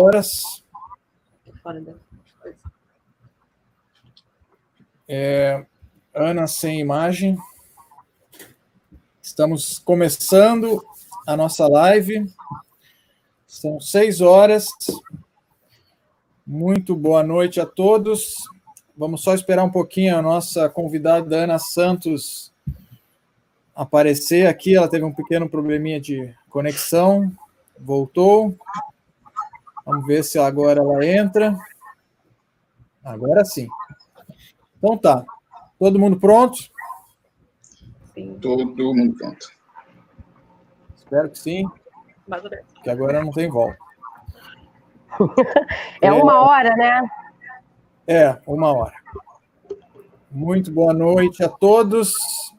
horas. É, Ana sem imagem. Estamos começando a nossa live. São seis horas. Muito boa noite a todos. Vamos só esperar um pouquinho a nossa convidada Ana Santos aparecer aqui. Ela teve um pequeno probleminha de conexão. Voltou. Vamos ver se agora ela entra. Agora sim. Então tá. Todo mundo pronto? Sim. Todo mundo pronto. Espero que sim. Que agora não tem volta. é uma hora, né? É, uma hora. Muito boa noite a todos.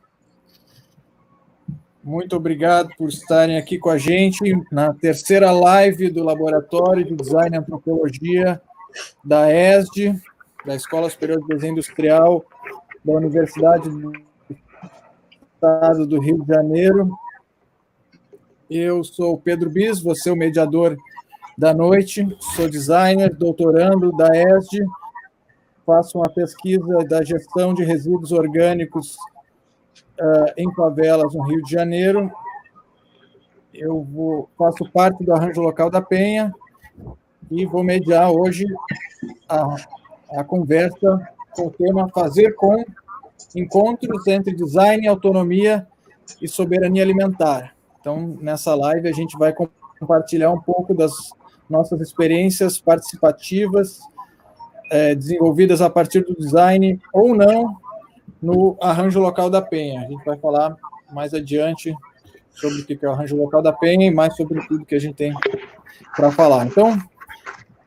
Muito obrigado por estarem aqui com a gente na terceira live do Laboratório de Design e Antropologia da ESD, da Escola Superior de Desenho Industrial da Universidade do Estado do Rio de Janeiro. Eu sou o Pedro Bis, vou ser o mediador da noite, sou designer, doutorando da ESD, faço uma pesquisa da gestão de resíduos orgânicos uh, em favelas no Rio de Janeiro. Eu vou, faço parte do arranjo local da Penha e vou mediar hoje a, a conversa com o tema Fazer com Encontros entre Design, Autonomia e Soberania Alimentar. Então, nessa live, a gente vai compartilhar um pouco das nossas experiências participativas, é, desenvolvidas a partir do design ou não, no arranjo local da Penha. A gente vai falar mais adiante sobre o que é o arranjo local da Penha e mais sobre tudo que a gente tem para falar. Então,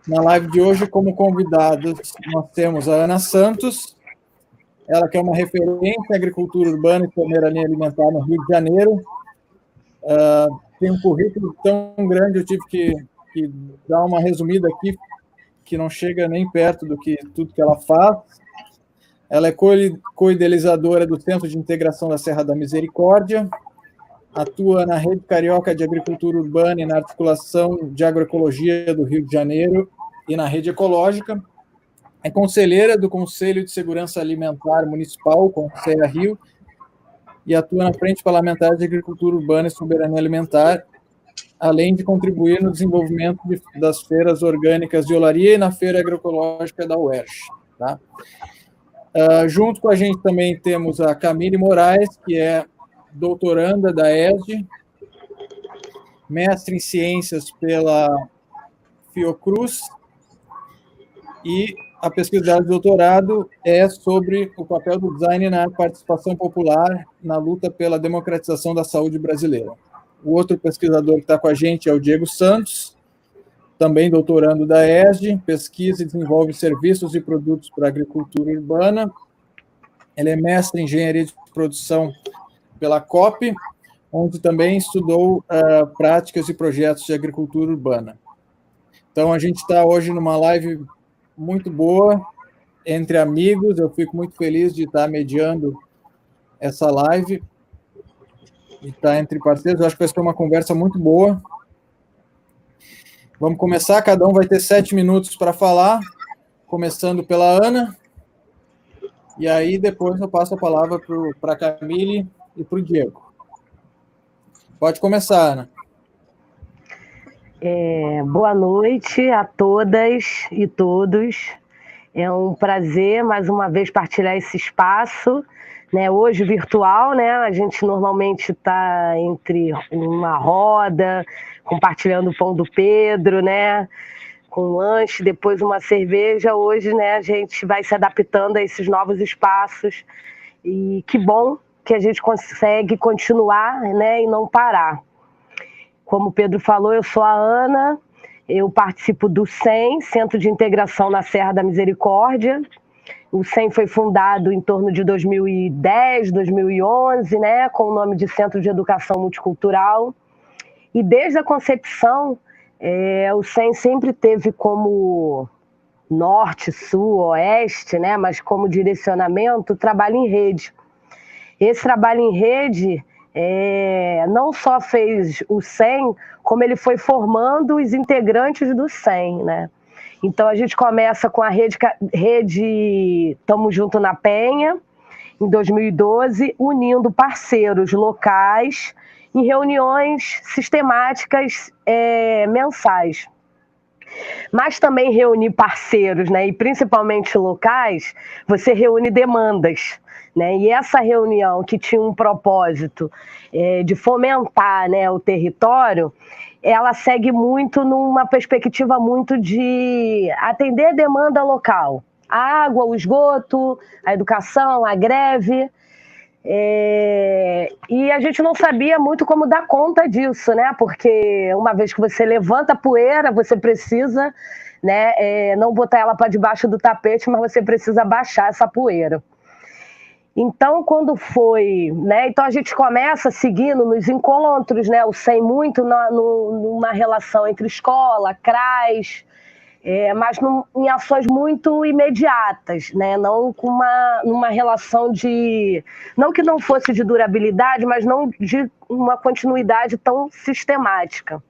na live de hoje, como convidados, nós temos a Ana Santos, ela que é uma referência em agricultura urbana e soberania alimentar no Rio de Janeiro. Uh, tem um currículo tão grande, eu tive que, que dar uma resumida aqui, que não chega nem perto do que tudo que ela faz. Ela é co-idealizadora do Centro de Integração da Serra da Misericórdia, atua na Rede Carioca de Agricultura Urbana e na Articulação de Agroecologia do Rio de Janeiro e na Rede Ecológica. É conselheira do Conselho de Segurança Alimentar Municipal, Conselho Rio, e atua na Frente Parlamentar de Agricultura Urbana e Soberania Alimentar, além de contribuir no desenvolvimento de, das feiras orgânicas de olaria e na Feira Agroecológica da UERJ. Tá? Uh, junto com a gente também temos a Camille Moraes, que é doutoranda da ESD, mestre em ciências pela Fiocruz, e a pesquisa dela de doutorado é sobre o papel do design na participação popular na luta pela democratização da saúde brasileira. O outro pesquisador que está com a gente é o Diego Santos, também doutorando da ESD, pesquisa e desenvolve serviços e produtos para agricultura urbana. Ele é mestre em engenharia de produção pela COP, onde também estudou uh, práticas e projetos de agricultura urbana. Então, a gente está hoje numa live muito boa, entre amigos. Eu fico muito feliz de estar mediando essa live e estar entre parceiros. Eu acho que vai ser uma conversa muito boa. Vamos começar, cada um vai ter sete minutos para falar, começando pela Ana. E aí depois eu passo a palavra para a Camille e para o Diego. Pode começar, Ana. É, boa noite a todas e todos. É um prazer mais uma vez partilhar esse espaço, né? Hoje virtual, né? A gente normalmente está entre uma roda, compartilhando o pão do Pedro, né? Com lanche, depois uma cerveja. Hoje, né, a gente vai se adaptando a esses novos espaços. E que bom que a gente consegue continuar, né, e não parar. Como o Pedro falou, eu sou a Ana, eu participo do CEM, Centro de Integração na Serra da Misericórdia. O CEM foi fundado em torno de 2010, 2011, né, com o nome de Centro de Educação Multicultural. E desde a concepção, é, o SEM sempre teve como norte, sul, oeste, né, mas como direcionamento, trabalho em rede. Esse trabalho em rede é, não só fez o 100, como ele foi formando os integrantes do 100, né? Então a gente começa com a rede, rede Tamo Junto na Penha, em 2012, unindo parceiros locais em reuniões sistemáticas é, mensais. Mas também reunir parceiros, né, e principalmente locais, você reúne demandas. Né? E essa reunião que tinha um propósito é, de fomentar né, o território, ela segue muito numa perspectiva muito de atender demanda local. A água, o esgoto, a educação, a greve. É... E a gente não sabia muito como dar conta disso, né? Porque uma vez que você levanta a poeira, você precisa né, é, não botar ela para debaixo do tapete, mas você precisa baixar essa poeira. Então, quando foi, né? Então a gente começa seguindo nos encontros, né? O sem muito na, no, numa relação entre escola, CRAS, é, mas num, em ações muito imediatas, né? Não com uma, uma relação de, não que não fosse de durabilidade, mas não de uma continuidade tão sistemática.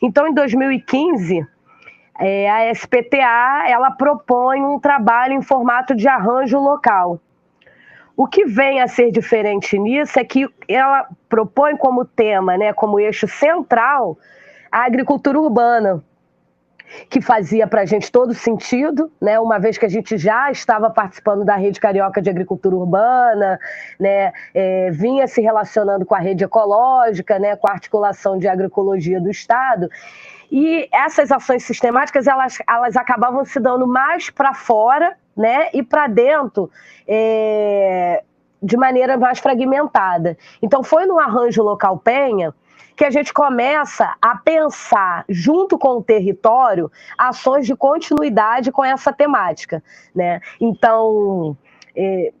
Então, em 2015 é, a SPTA ela propõe um trabalho em formato de arranjo local. O que vem a ser diferente nisso é que ela propõe como tema, né, como eixo central, a agricultura urbana, que fazia para a gente todo sentido, né? Uma vez que a gente já estava participando da rede carioca de agricultura urbana, né? É, vinha se relacionando com a rede ecológica, né? Com a articulação de agroecologia do Estado. E essas ações sistemáticas elas, elas acabavam se dando mais para fora né, e para dentro é, de maneira mais fragmentada. Então, foi no arranjo local Penha que a gente começa a pensar, junto com o território, ações de continuidade com essa temática. Né? Então, é,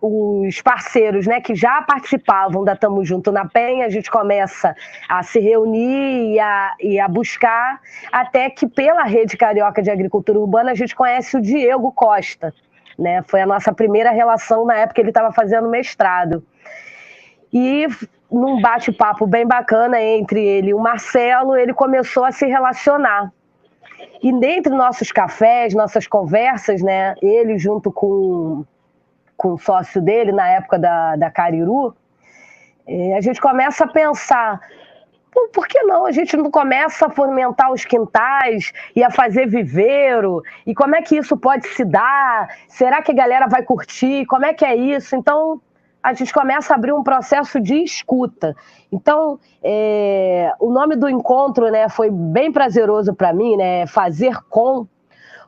os parceiros né, que já participavam da Tamo Junto na Penha, a gente começa a se reunir e a, e a buscar, até que pela Rede Carioca de Agricultura Urbana a gente conhece o Diego Costa. Né? Foi a nossa primeira relação na época que ele estava fazendo mestrado. E num bate-papo bem bacana entre ele e o Marcelo, ele começou a se relacionar. E dentre nossos cafés, nossas conversas, né, ele junto com com o sócio dele na época da, da Cariru, a gente começa a pensar por que não? A gente não começa a fomentar os quintais e a fazer viveiro? E como é que isso pode se dar? Será que a galera vai curtir? Como é que é isso? Então, a gente começa a abrir um processo de escuta. Então, é, o nome do encontro né, foi bem prazeroso para mim, né, fazer com,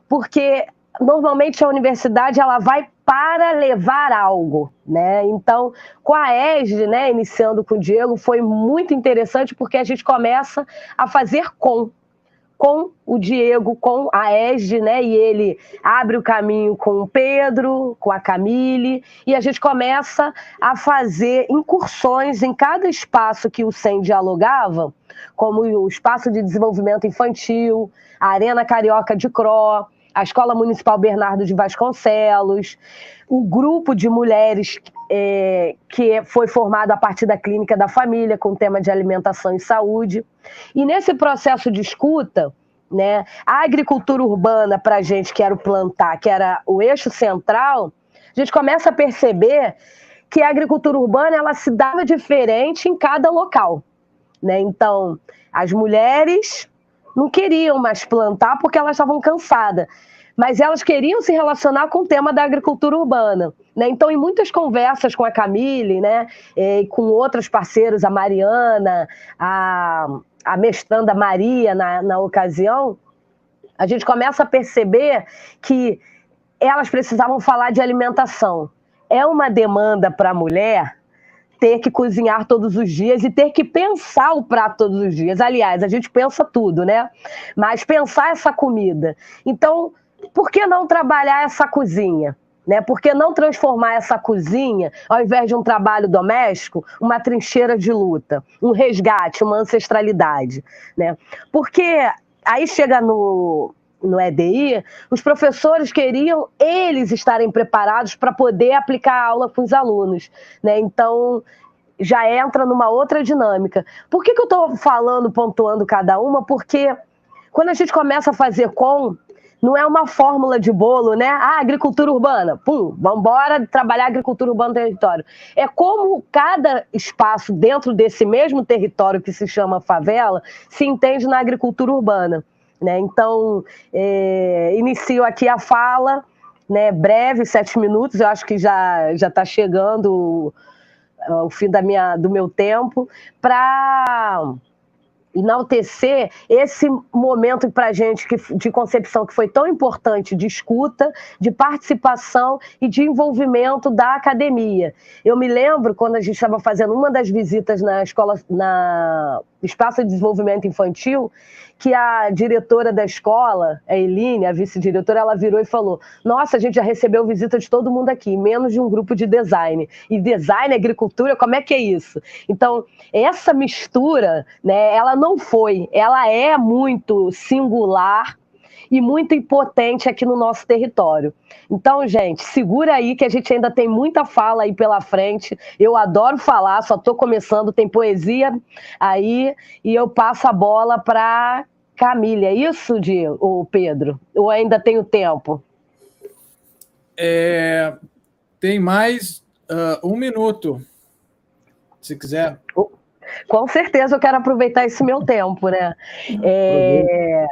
porque normalmente a universidade ela vai para levar algo, né? Então, com a ESD, né, iniciando com o Diego, foi muito interessante porque a gente começa a fazer com com o Diego, com a ESD, né? E ele abre o caminho com o Pedro, com a Camille, e a gente começa a fazer incursões em cada espaço que o SEM dialogava, como o espaço de desenvolvimento infantil, a Arena Carioca de Cro, a Escola Municipal Bernardo de Vasconcelos, o grupo de mulheres é, que foi formado a partir da Clínica da Família, com o tema de alimentação e saúde. E nesse processo de escuta, né, a agricultura urbana, para a gente que era o plantar, que era o eixo central, a gente começa a perceber que a agricultura urbana ela se dava diferente em cada local. Né? Então, as mulheres não queriam mais plantar porque elas estavam cansadas mas elas queriam se relacionar com o tema da agricultura urbana. Né? Então, em muitas conversas com a Camille, né, e com outros parceiros, a Mariana, a, a mestranda Maria, na, na ocasião, a gente começa a perceber que elas precisavam falar de alimentação. É uma demanda para a mulher ter que cozinhar todos os dias e ter que pensar o prato todos os dias. Aliás, a gente pensa tudo, né? Mas pensar essa comida. Então, por que não trabalhar essa cozinha? Né? Por que não transformar essa cozinha, ao invés de um trabalho doméstico, uma trincheira de luta, um resgate, uma ancestralidade? Né? Porque aí chega no, no EDI, os professores queriam eles estarem preparados para poder aplicar a aula com os alunos. Né? Então, já entra numa outra dinâmica. Por que, que eu estou falando, pontuando cada uma? Porque quando a gente começa a fazer com, não é uma fórmula de bolo, né? Ah, agricultura urbana, pum, vamos embora trabalhar agricultura urbana no território. É como cada espaço dentro desse mesmo território que se chama favela se entende na agricultura urbana. Né? Então, é, inicio aqui a fala, né, breve, sete minutos, eu acho que já está chegando o fim da minha, do meu tempo, para enaltecer esse momento para a gente que, de concepção que foi tão importante de escuta, de participação e de envolvimento da academia. Eu me lembro quando a gente estava fazendo uma das visitas na escola, na Espaço de Desenvolvimento Infantil, que a diretora da escola, a Eline, a vice-diretora, ela virou e falou: Nossa, a gente já recebeu visita de todo mundo aqui, menos de um grupo de design. E design, agricultura, como é que é isso? Então, essa mistura, né, ela não foi, ela é muito singular e muito impotente aqui no nosso território. Então, gente, segura aí que a gente ainda tem muita fala aí pela frente. Eu adoro falar, só estou começando, tem poesia aí e eu passo a bola para Camila. É isso, de o Pedro? Ou ainda tenho tempo? É, tem mais uh, um minuto, se quiser. Com certeza eu quero aproveitar esse meu tempo, né? É,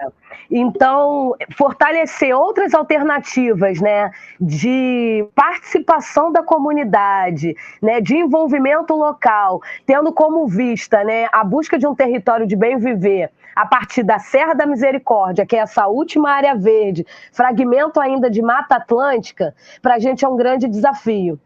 então, fortalecer outras alternativas, né, de participação da comunidade, né, de envolvimento local, tendo como vista, né, a busca de um território de bem viver a partir da Serra da Misericórdia, que é essa última área verde, fragmento ainda de Mata Atlântica, para a gente é um grande desafio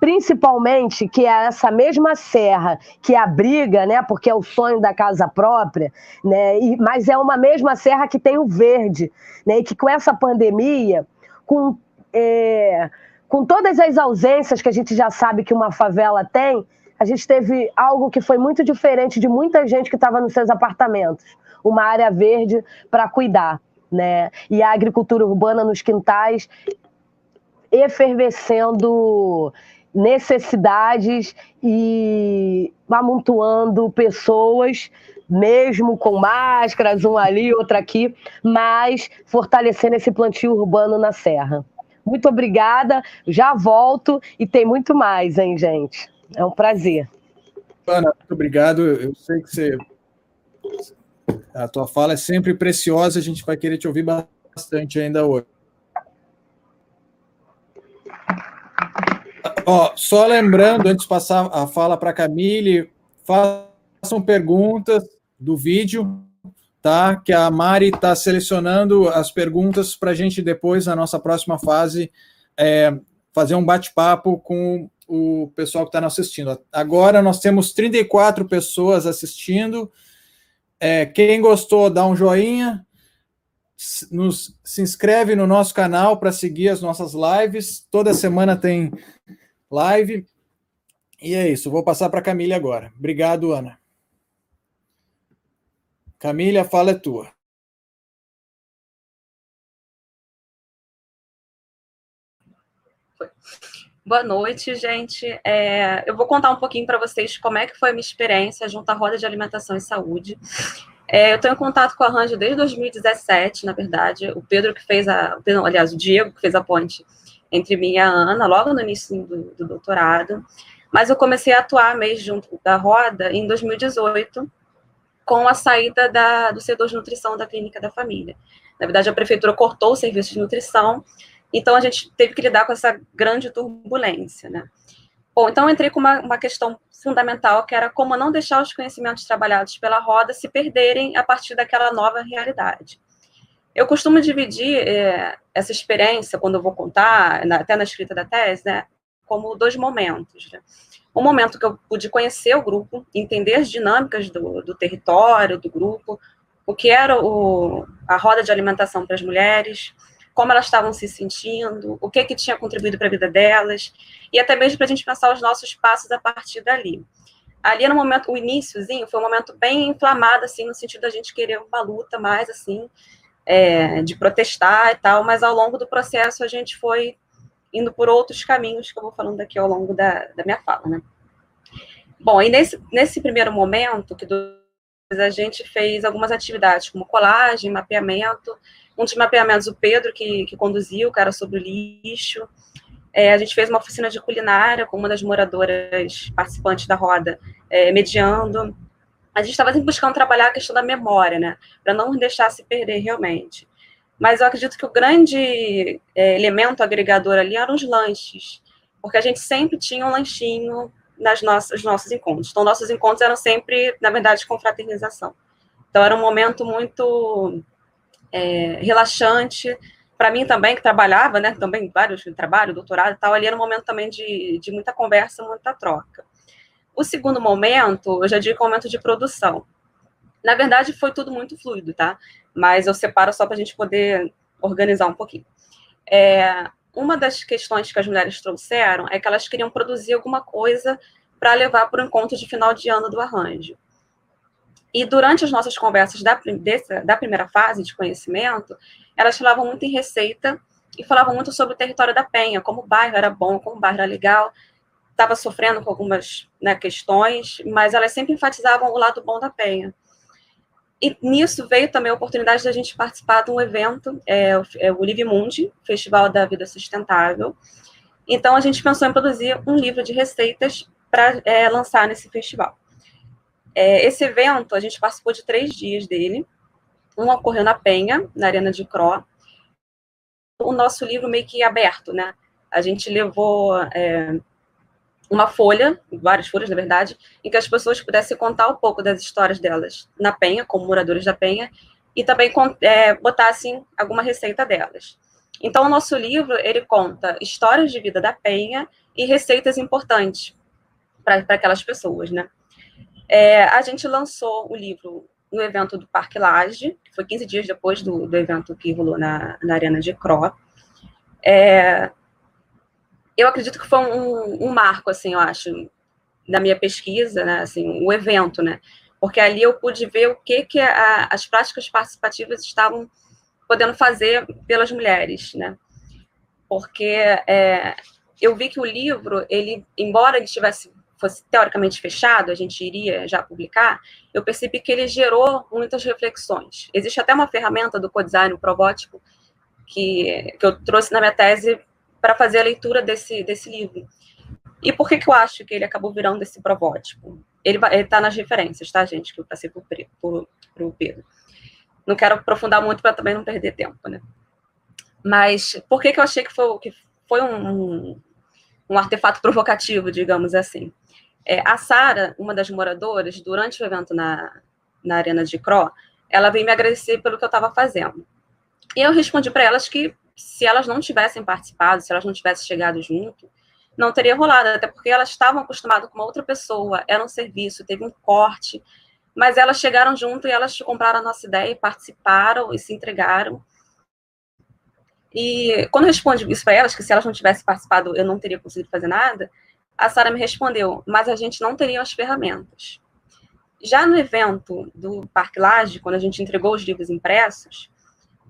principalmente que é essa mesma serra que abriga, né, porque é o sonho da casa própria, né, e, mas é uma mesma serra que tem o verde, né, e que com essa pandemia, com, é, com todas as ausências que a gente já sabe que uma favela tem, a gente teve algo que foi muito diferente de muita gente que estava nos seus apartamentos, uma área verde para cuidar. Né? E a agricultura urbana nos quintais efervescendo necessidades e amontoando pessoas, mesmo com máscaras, um ali, outro aqui, mas fortalecendo esse plantio urbano na Serra. Muito obrigada, já volto e tem muito mais, hein, gente? É um prazer. Ana, muito obrigado. Eu sei que você. A tua fala é sempre preciosa, a gente vai querer te ouvir bastante ainda hoje. Ó, só lembrando, antes de passar a fala para a Camille, façam perguntas do vídeo, tá? Que a Mari está selecionando as perguntas para a gente depois, na nossa próxima fase, é, fazer um bate-papo com o pessoal que está nos assistindo. Agora nós temos 34 pessoas assistindo. É, quem gostou, dá um joinha. Nos, se inscreve no nosso canal para seguir as nossas lives. Toda semana tem live. E é isso, vou passar para a Camila agora. Obrigado, Ana. Camila, a fala é tua. Boa noite, gente. É, eu vou contar um pouquinho para vocês como é que foi a minha experiência junto à Roda de Alimentação e Saúde. É, eu estou em contato com a Ranjo desde 2017, na verdade. O Pedro que fez a... Não, aliás, o Diego que fez a ponte entre mim e a Ana, logo no início do, do doutorado, mas eu comecei a atuar mesmo junto da Roda em 2018, com a saída da, do setor de nutrição da Clínica da Família. Na verdade, a prefeitura cortou o serviço de nutrição, então a gente teve que lidar com essa grande turbulência, né? Bom, então eu entrei com uma, uma questão fundamental, que era como não deixar os conhecimentos trabalhados pela roda se perderem a partir daquela nova realidade. Eu costumo dividir é, essa experiência, quando eu vou contar, na, até na escrita da tese, né, como dois momentos. Né? Um momento que eu pude conhecer o grupo, entender as dinâmicas do, do território, do grupo, o que era o, a roda de alimentação para as mulheres, como elas estavam se sentindo, o que, que tinha contribuído para a vida delas, e até mesmo para a gente pensar os nossos passos a partir dali. Ali no momento, o iníciozinho foi um momento bem inflamado, assim, no sentido da gente querer uma luta mais, assim, é, de protestar e tal, mas ao longo do processo a gente foi indo por outros caminhos que eu vou falando aqui ao longo da, da minha fala, né? Bom, e nesse, nesse primeiro momento, que a gente fez algumas atividades, como colagem, mapeamento, um dos mapeamentos o Pedro que, que conduziu, que era sobre o lixo, é, a gente fez uma oficina de culinária com uma das moradoras participantes da roda, é, mediando. A gente estava buscando trabalhar a questão da memória, né, para não deixar se perder realmente. Mas eu acredito que o grande é, elemento agregador ali eram os lanches, porque a gente sempre tinha um lanchinho nas nossas nossos encontros. Então, nossos encontros eram sempre, na verdade, com fraternização. Então, era um momento muito é, relaxante. Para mim também, que trabalhava, né, também vários trabalho, doutorado e tal, ali era um momento também de, de muita conversa, muita troca. O segundo momento, eu já digo, é momento de produção. Na verdade, foi tudo muito fluido, tá? Mas eu separo só para a gente poder organizar um pouquinho. É, uma das questões que as mulheres trouxeram é que elas queriam produzir alguma coisa para levar para o encontro de final de ano do arranjo. E durante as nossas conversas da, dessa, da primeira fase de conhecimento, elas falavam muito em receita e falavam muito sobre o território da Penha, como o bairro era bom, como o bairro era legal, estava sofrendo com algumas né, questões, mas elas sempre enfatizavam o lado bom da Penha. E nisso veio também a oportunidade da gente participar de um evento, é, é o Live Mundi, Festival da Vida Sustentável. Então, a gente pensou em produzir um livro de receitas para é, lançar nesse festival. É, esse evento, a gente participou de três dias dele. Um ocorreu na Penha, na Arena de Cro. O nosso livro meio que aberto, né? A gente levou é, uma folha, várias folhas, na verdade, em que as pessoas pudessem contar um pouco das histórias delas na Penha, como moradores da Penha, e também é, botassem alguma receita delas. Então, o nosso livro, ele conta histórias de vida da Penha e receitas importantes para aquelas pessoas, né? É, a gente lançou o livro no evento do Parque Laje, que foi 15 dias depois do, do evento que rolou na, na Arena de Cro. É, eu acredito que foi um, um, marco, assim, eu acho, da minha pesquisa, né, assim, o evento, né, porque ali eu pude ver o que, que a, as práticas participativas estavam podendo fazer pelas mulheres, né, porque é, eu vi que o livro, ele, embora ele tivesse fosse teoricamente fechado, a gente iria já publicar, eu percebi que ele gerou muitas reflexões. Existe até uma ferramenta do codesign, o Probótico, que, que eu trouxe na minha tese para fazer a leitura desse, desse livro. E por que, que eu acho que ele acabou virando esse provótipo? Ele está nas referências, tá, gente? Que eu passei por, por Pedro. Não quero aprofundar muito para também não perder tempo, né? Mas por que, que eu achei que foi, que foi um, um artefato provocativo, digamos assim? É, a Sara, uma das moradoras, durante o evento na, na Arena de Cro, ela veio me agradecer pelo que eu estava fazendo. E eu respondi para elas que se elas não tivessem participado, se elas não tivessem chegado junto, não teria rolado, até porque elas estavam acostumadas com uma outra pessoa, era um serviço, teve um corte, mas elas chegaram junto e elas compraram a nossa ideia, participaram e se entregaram. E quando eu respondi isso para elas, que se elas não tivessem participado eu não teria conseguido fazer nada, a Sara me respondeu, mas a gente não teria as ferramentas. Já no evento do Parque Laje, quando a gente entregou os livros impressos,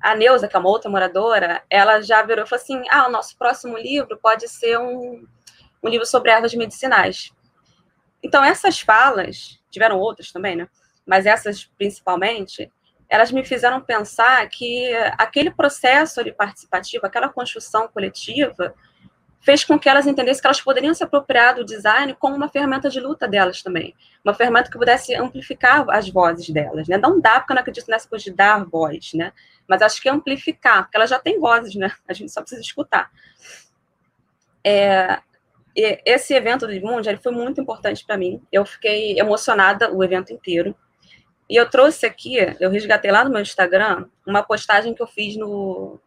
a Neuza, que é uma outra moradora, ela já virou e falou assim: ah, o nosso próximo livro pode ser um, um livro sobre ervas medicinais. Então, essas falas, tiveram outras também, né? Mas essas principalmente, elas me fizeram pensar que aquele processo participativo, aquela construção coletiva, fez com que elas entendessem que elas poderiam se apropriar do design como uma ferramenta de luta delas também. Uma ferramenta que pudesse amplificar as vozes delas, né? Não dá, porque eu não acredito nessa coisa de dar voz, né? Mas acho que amplificar, porque elas já têm vozes, né? A gente só precisa escutar. É, esse evento do Mundo ele foi muito importante para mim. Eu fiquei emocionada o evento inteiro. E eu trouxe aqui, eu resgatei lá no meu Instagram, uma postagem que eu fiz no,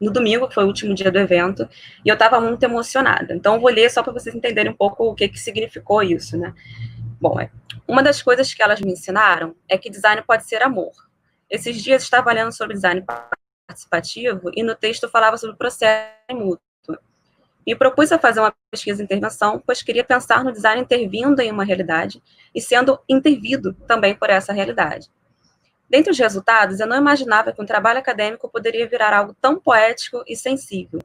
no domingo, que foi o último dia do evento, e eu estava muito emocionada. Então, vou ler só para vocês entenderem um pouco o que, que significou isso, né? Bom, é, uma das coisas que elas me ensinaram é que design pode ser amor. Esses dias estava lendo sobre design participativo e no texto falava sobre o processo mútuo. Me propus a fazer uma pesquisa de intervenção, pois queria pensar no design intervindo em uma realidade e sendo intervido também por essa realidade. Dentre os resultados, eu não imaginava que um trabalho acadêmico poderia virar algo tão poético e sensível.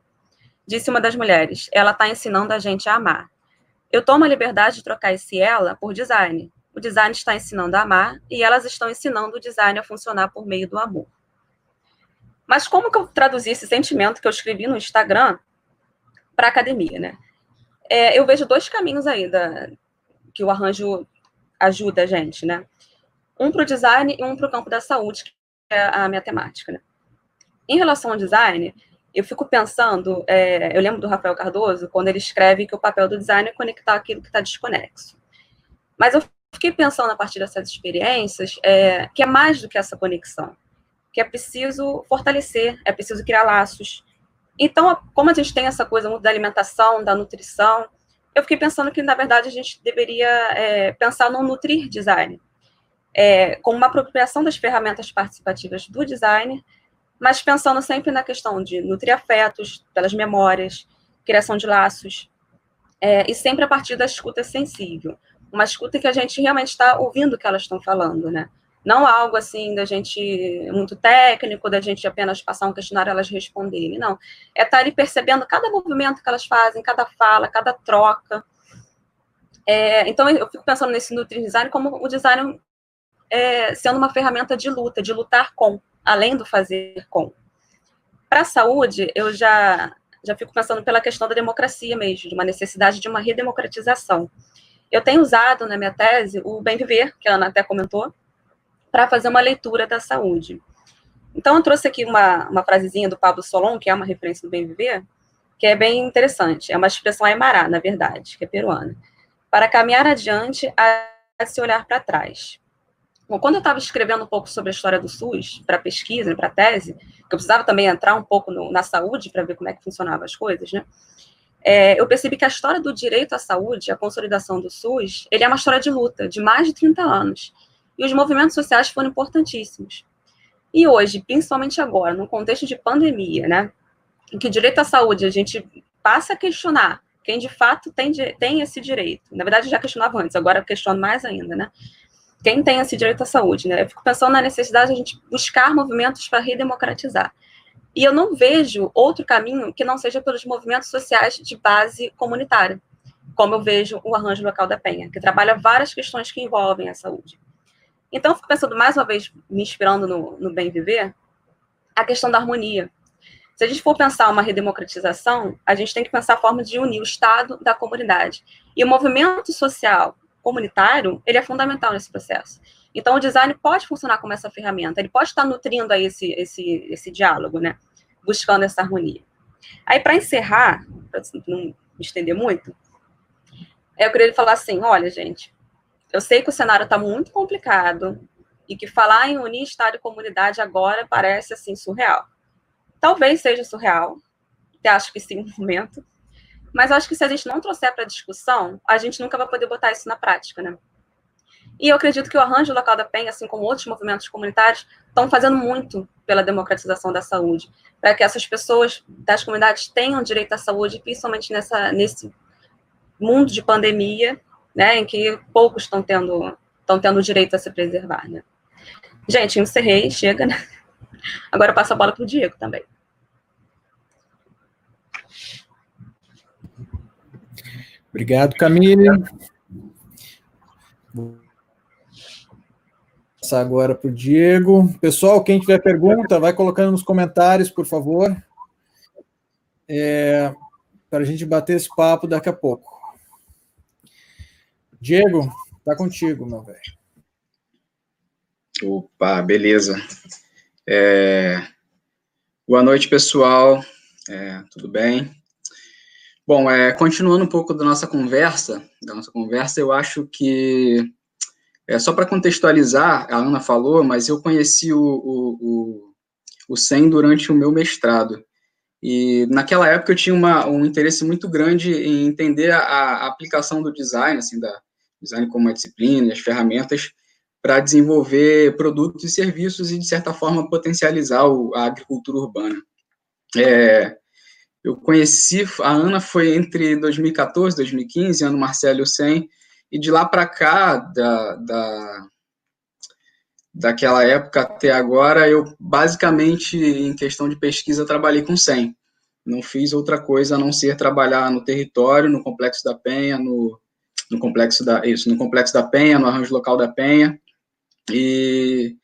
Disse uma das mulheres, ela está ensinando a gente a amar. eu tomo a liberdade de trocar esse ela por design. O design está ensinando a amar e elas estão ensinando o design a funcionar por meio do amor. Mas como que eu traduzi esse sentimento que eu escrevi no Instagram para a academia, né? É, eu vejo dois caminhos aí da, que o arranjo ajuda a gente, né? Um para o design e um para o campo da saúde, que é a minha temática, né? Em relação ao design, eu fico pensando, é, eu lembro do Rafael Cardoso, quando ele escreve que o papel do design é conectar aquilo que está desconexo. Mas eu fiquei pensando a partir dessas experiências é, que é mais do que essa conexão, que é preciso fortalecer, é preciso criar laços. Então, como a gente tem essa coisa muito da alimentação, da nutrição, eu fiquei pensando que, na verdade, a gente deveria é, pensar no nutrir design, é, com uma apropriação das ferramentas participativas do design, mas pensando sempre na questão de nutrir afetos, pelas memórias, criação de laços, é, e sempre a partir da escuta sensível. Uma escuta que a gente realmente está ouvindo o que elas estão falando, né? Não algo assim da gente muito técnico, da gente apenas passar um questionário e elas responderem. Não. É estar tá ali percebendo cada movimento que elas fazem, cada fala, cada troca. É, então, eu fico pensando nesse Nutri Design como o design é, sendo uma ferramenta de luta, de lutar com além do fazer com. Para a saúde, eu já, já fico pensando pela questão da democracia mesmo, de uma necessidade de uma redemocratização. Eu tenho usado na minha tese o Bem Viver, que a Ana até comentou, para fazer uma leitura da saúde. Então, eu trouxe aqui uma, uma frasezinha do Pablo Solon, que é uma referência do Bem Viver, que é bem interessante. É uma expressão aimará, na verdade, que é peruana. Para caminhar adiante, há de se olhar para trás. Bom, quando eu estava escrevendo um pouco sobre a história do SUS, para pesquisa, para tese, que eu precisava também entrar um pouco no, na saúde para ver como é que funcionavam as coisas, né? É, eu percebi que a história do direito à saúde, a consolidação do SUS, ele é uma história de luta, de mais de 30 anos. E os movimentos sociais foram importantíssimos. E hoje, principalmente agora, no contexto de pandemia, né, em que o direito à saúde a gente passa a questionar quem de fato tem, tem esse direito. Na verdade, já questionava antes, agora questiono mais ainda, né? Quem tem esse direito à saúde, né? Eu fico pensando na necessidade de a gente buscar movimentos para redemocratizar. E eu não vejo outro caminho que não seja pelos movimentos sociais de base comunitária, como eu vejo o Arranjo Local da Penha, que trabalha várias questões que envolvem a saúde. Então, eu fico pensando, mais uma vez, me inspirando no, no Bem Viver, a questão da harmonia. Se a gente for pensar uma redemocratização, a gente tem que pensar a forma de unir o Estado da comunidade. E o movimento social comunitário, ele é fundamental nesse processo. Então, o design pode funcionar como essa ferramenta, ele pode estar nutrindo aí esse, esse, esse diálogo, né? Buscando essa harmonia. Aí, para encerrar, para não me estender muito, eu queria falar assim: olha, gente, eu sei que o cenário está muito complicado e que falar em unir Estado e comunidade agora parece assim surreal. Talvez seja surreal, até acho que sim, no momento, mas acho que se a gente não trouxer para discussão, a gente nunca vai poder botar isso na prática, né? E eu acredito que o arranjo local da Penha, assim como outros movimentos comunitários, estão fazendo muito pela democratização da saúde, para que essas pessoas das comunidades tenham direito à saúde, principalmente nessa, nesse mundo de pandemia, né, em que poucos estão tendo, estão tendo direito a se preservar, né? Gente, encerrei, chega, né? Agora eu passo a bola para o Diego também. Obrigado, Camille. Vou passar agora para o Diego. Pessoal, quem tiver pergunta, vai colocando nos comentários, por favor. É, para a gente bater esse papo daqui a pouco. Diego, tá contigo, meu velho. Opa, beleza. É... Boa noite, pessoal. É, tudo bem? Bom, é, continuando um pouco da nossa conversa, da nossa conversa, eu acho que é só para contextualizar, a Ana falou, mas eu conheci o, o, o, o SEM durante o meu mestrado. E naquela época eu tinha uma, um interesse muito grande em entender a, a aplicação do design, assim, da design como uma disciplina, as ferramentas para desenvolver produtos e serviços e, de certa forma, potencializar o, a agricultura urbana. É, eu conheci, a Ana foi entre 2014 e 2015, ano Marcelo 100, e de lá para cá, da, da, daquela época até agora, eu basicamente, em questão de pesquisa, trabalhei com 100. Não fiz outra coisa a não ser trabalhar no território, no Complexo da Penha, no, no complexo da isso, no complexo da Penha, no arranjo local da Penha. E,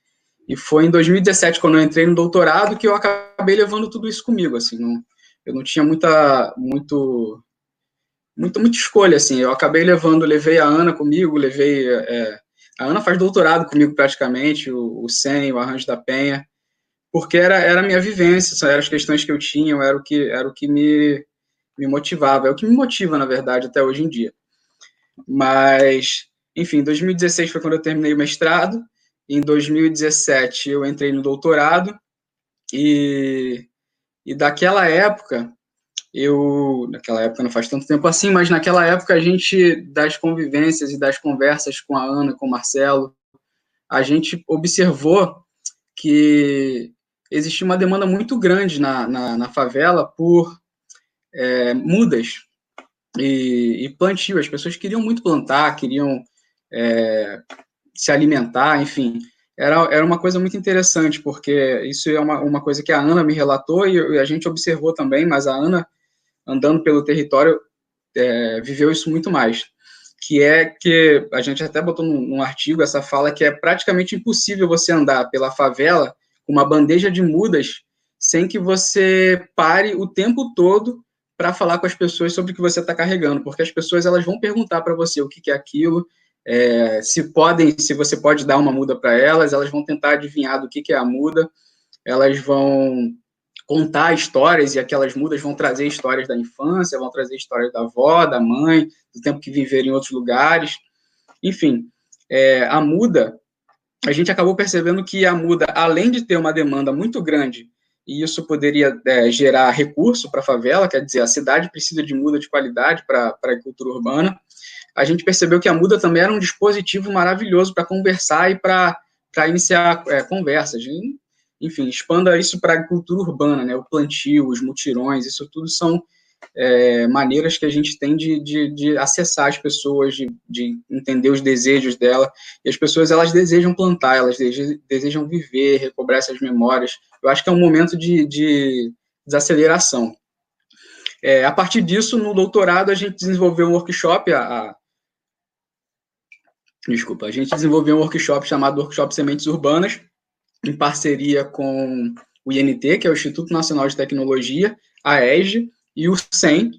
e foi em 2017 quando eu entrei no doutorado que eu acabei levando tudo isso comigo, assim, não, eu não tinha muita muito muita muita escolha assim. Eu acabei levando, levei a Ana comigo, levei é, a Ana faz doutorado comigo praticamente, o, o SEM, o Arranjo da Penha, porque era, era a minha vivência, eram as questões que eu tinha, era o que, era o que me, me motivava, é o que me motiva, na verdade, até hoje em dia. Mas, enfim, 2016 foi quando eu terminei o mestrado, em 2017 eu entrei no doutorado, e, e daquela época, eu, naquela época não faz tanto tempo assim, mas naquela época a gente, das convivências e das conversas com a Ana, com o Marcelo, a gente observou que existia uma demanda muito grande na, na, na favela por é, mudas e, e, plantio. As pessoas queriam muito plantar, queriam é, se alimentar, enfim. Era, era uma coisa muito interessante, porque isso é uma, uma coisa que a Ana me relatou e, e a gente observou também, mas a Ana, andando pelo território, é, viveu isso muito mais. Que é que a gente até botou num, num artigo essa fala que é praticamente impossível você andar pela favela uma bandeja de mudas sem que você pare o tempo todo para falar com as pessoas sobre o que você está carregando, porque as pessoas elas vão perguntar para você o que, que é aquilo, é, se podem, se você pode dar uma muda para elas, elas vão tentar adivinhar do que, que é a muda, elas vão contar histórias e aquelas mudas vão trazer histórias da infância, vão trazer histórias da avó, da mãe, do tempo que viveram em outros lugares, enfim, é, a muda a gente acabou percebendo que a muda, além de ter uma demanda muito grande, e isso poderia é, gerar recurso para a favela, quer dizer, a cidade precisa de muda de qualidade para a agricultura urbana, a gente percebeu que a muda também era um dispositivo maravilhoso para conversar e para iniciar é, conversas. Enfim, expanda isso para a agricultura urbana, né, o plantio, os mutirões, isso tudo são é, maneiras que a gente tem de, de, de acessar as pessoas, de, de, entender os desejos dela. E as pessoas, elas desejam plantar, elas desejam viver, recobrar essas memórias. Eu acho que é um momento de, de desaceleração. É, a partir disso, no doutorado, a gente desenvolveu um workshop, a desculpa, a gente desenvolveu um workshop chamado Workshop Sementes Urbanas, em parceria com o INT, que é o Instituto Nacional de Tecnologia, a ESG, e o CEM,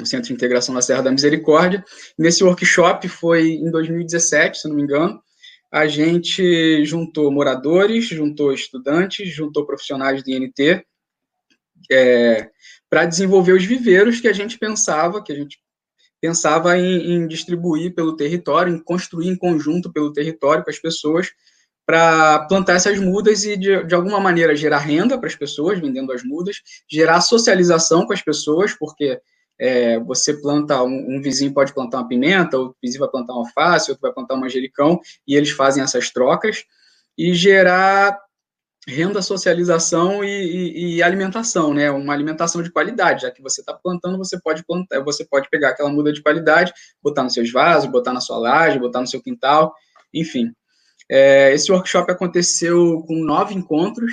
o Centro de Integração da Serra da Misericórdia. Nesse workshop foi em 2017, se não me engano, a gente juntou moradores, juntou estudantes, juntou profissionais do INT é, para desenvolver os viveiros que a gente pensava, que a gente pensava em, em, distribuir pelo território, em construir em conjunto pelo território com as pessoas, para plantar essas mudas e, de, de alguma maneira, gerar renda para as pessoas, vendendo as mudas, gerar socialização com as pessoas, porque é, você planta, um, um, vizinho pode plantar uma pimenta, outro vizinho vai plantar uma alface, outro vai plantar um manjericão, e eles fazem essas trocas, e gerar renda, socialização e, e, e, alimentação, né? Uma alimentação de qualidade, já que você está plantando, você pode plantar, você pode pegar aquela muda de qualidade, botar nos seus vasos, botar na sua laje, botar no seu quintal, enfim. É, esse workshop aconteceu com nove encontros,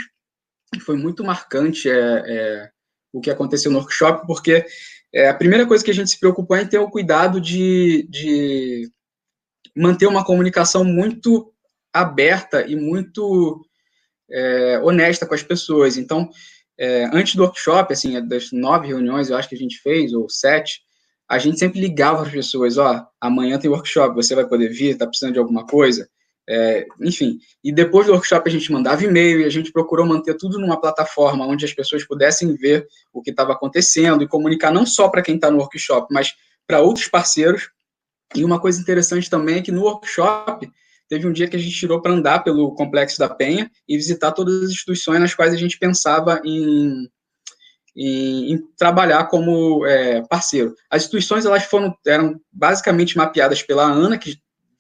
foi muito marcante é, é, o que aconteceu no workshop, porque é, a primeira coisa que a gente se preocupou é em ter o cuidado de, de manter uma comunicação muito aberta e muito é, honesta com as pessoas. Então, é, antes do workshop, assim, das nove reuniões, eu acho que a gente fez, ou sete, a gente sempre ligava as pessoas, ó, amanhã tem workshop, você vai poder vir, está precisando de alguma coisa? É, enfim, e depois do workshop a gente mandava e-mail e a gente procurou manter tudo numa plataforma onde as pessoas pudessem ver o que estava acontecendo e comunicar não só para quem está no workshop, mas para outros parceiros. E uma coisa interessante também é que no workshop teve um dia que a gente tirou para andar pelo Complexo da Penha e visitar todas as instituições nas quais a gente pensava em, em, em trabalhar como é, parceiro. As instituições elas foram eram basicamente mapeadas pela Ana, que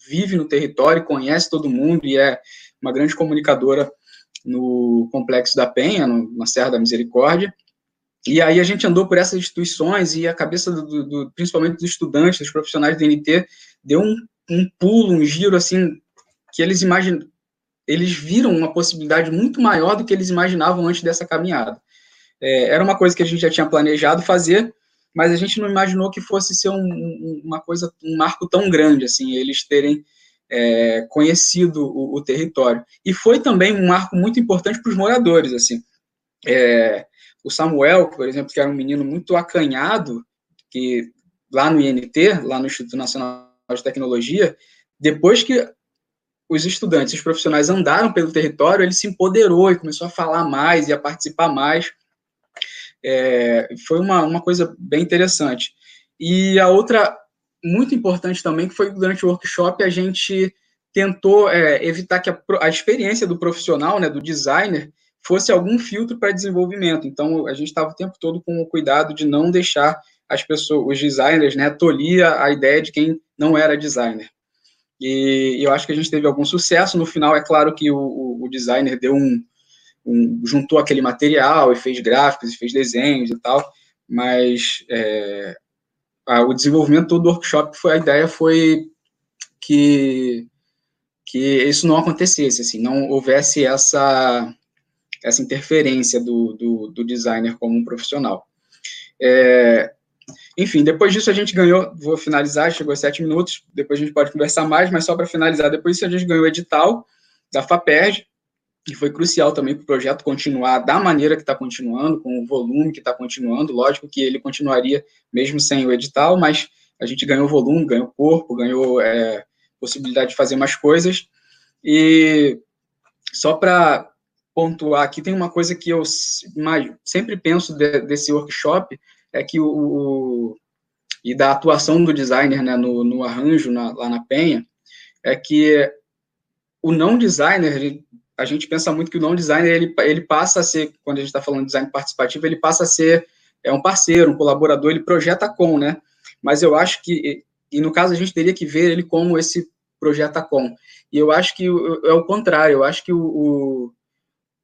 vive no território, conhece todo mundo e é uma grande comunicadora no Complexo da Penha, no, na Serra da Misericórdia. E aí a gente andou por essas instituições e a cabeça, do, do, principalmente dos estudantes, dos profissionais do NT, deu um, um pulo, um giro, assim, que eles imaginam, eles viram uma possibilidade muito maior do que eles imaginavam antes dessa caminhada. É, era uma coisa que a gente já tinha planejado fazer, mas a gente não imaginou que fosse ser um, uma coisa, um marco tão grande, assim, eles terem é, conhecido o, o, território. E foi também um marco muito importante para os moradores, assim. É, o Samuel, por exemplo, que era um menino muito acanhado, que lá no INT, lá no Instituto Nacional de Tecnologia, depois que os estudantes, os profissionais andaram pelo território, ele se empoderou e começou a falar mais e a participar mais. É, foi uma, uma coisa bem interessante. E a outra, muito importante também, que foi durante o workshop, a gente tentou é, evitar que a, a, experiência do profissional, né, do designer, fosse algum filtro para desenvolvimento. Então, a gente estava o tempo todo com o cuidado de não deixar as pessoas, os designers, né, tolir a ideia de quem não era designer. E, eu acho que a gente teve algum sucesso. No final, é claro que o, o designer deu um, um, juntou aquele material e fez gráficos e fez desenhos e tal, mas é, a, o desenvolvimento todo do workshop foi a ideia foi que que isso não acontecesse, assim, não houvesse essa essa interferência do, do, do designer como um profissional. É, enfim, depois disso a gente ganhou, vou finalizar, chegou a sete minutos, depois a gente pode conversar mais, mas só para finalizar, depois disso a gente ganhou o edital da FAPERJ, que foi crucial também para o projeto continuar da maneira que está continuando, com o volume que está continuando. Lógico que ele continuaria mesmo sem o edital, mas a gente ganhou volume, ganhou corpo, ganhou é, possibilidade de fazer mais coisas. E só para pontuar aqui, tem uma coisa que eu sempre penso de, desse workshop, é que o, e da atuação do designer né, no, no arranjo na, lá na Penha, é que o não designer, ele a gente pensa muito que o não designer ele, ele passa a ser, quando a gente está falando de design participativo, ele passa a ser é um parceiro, um colaborador, ele projeta com, né? Mas eu acho que, e no caso a gente teria que ver ele como esse projeta com. E eu acho que é o contrário, eu acho que o, o,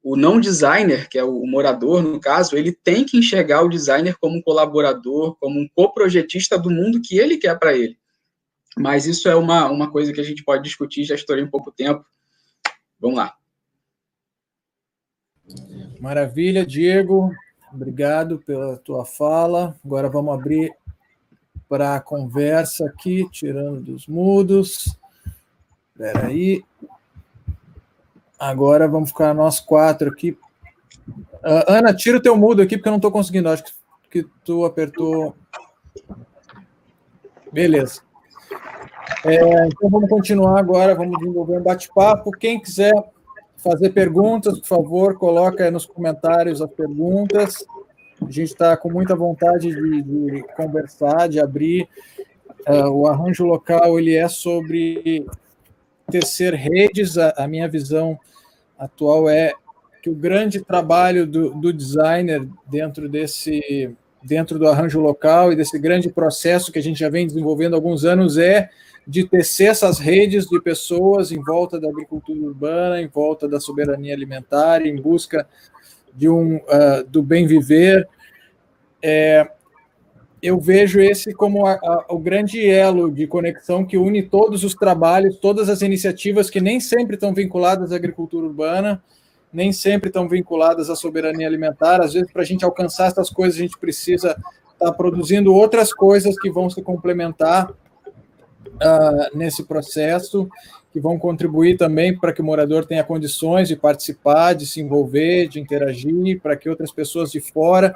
o não designer, que é o, morador, no caso, ele tem que enxergar o designer como um colaborador, como um coprojetista do mundo que ele quer para ele. Mas isso é uma, uma coisa que a gente pode discutir, já estourei um pouco tempo. Vamos lá. Maravilha, Diego. Obrigado pela tua fala. Agora vamos abrir para a conversa aqui, tirando dos mudos. Espera aí. Agora vamos ficar nós quatro aqui. Uh, Ana, tira o teu mudo aqui, porque eu não estou conseguindo. Acho que, que tu apertou. Beleza. É, então vamos continuar agora, vamos desenvolver um bate-papo. Quem quiser fazer perguntas, por favor, coloca nos comentários as perguntas. A gente está com muita vontade de, de, conversar, de abrir. Uh, o arranjo local ele é sobre tecer redes. A, a, minha visão atual é que o grande trabalho do, do designer dentro desse dentro do arranjo local e desse grande processo que a gente já vem desenvolvendo há alguns anos é de tecer essas redes de pessoas em volta da agricultura urbana, em volta da soberania alimentar, em busca de um uh, do bem viver. É, eu vejo esse como a, a, o grande elo de conexão que une todos os trabalhos, todas as iniciativas que nem sempre estão vinculadas à agricultura urbana, nem sempre estão vinculadas à soberania alimentar. Às vezes, para a gente alcançar essas coisas, a gente precisa estar tá produzindo outras coisas que vão se complementar uh, nesse processo, que vão contribuir também para que o morador tenha condições de participar, de se envolver, de interagir, para que outras pessoas de fora.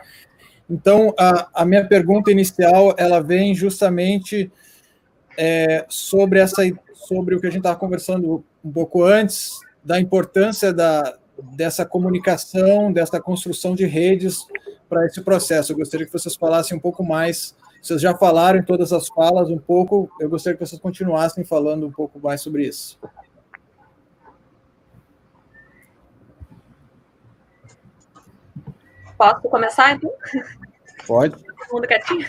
Então, a, a minha pergunta inicial, ela vem justamente é, sobre essa sobre o que a gente estava conversando um pouco antes da importância da, dessa comunicação, dessa construção de redes para esse processo. Eu gostaria que vocês falassem um pouco mais vocês já falaram em todas as falas um pouco, eu gostaria que vocês continuassem falando um pouco mais sobre isso. Posso começar, então? Pode. Todo mundo quietinho?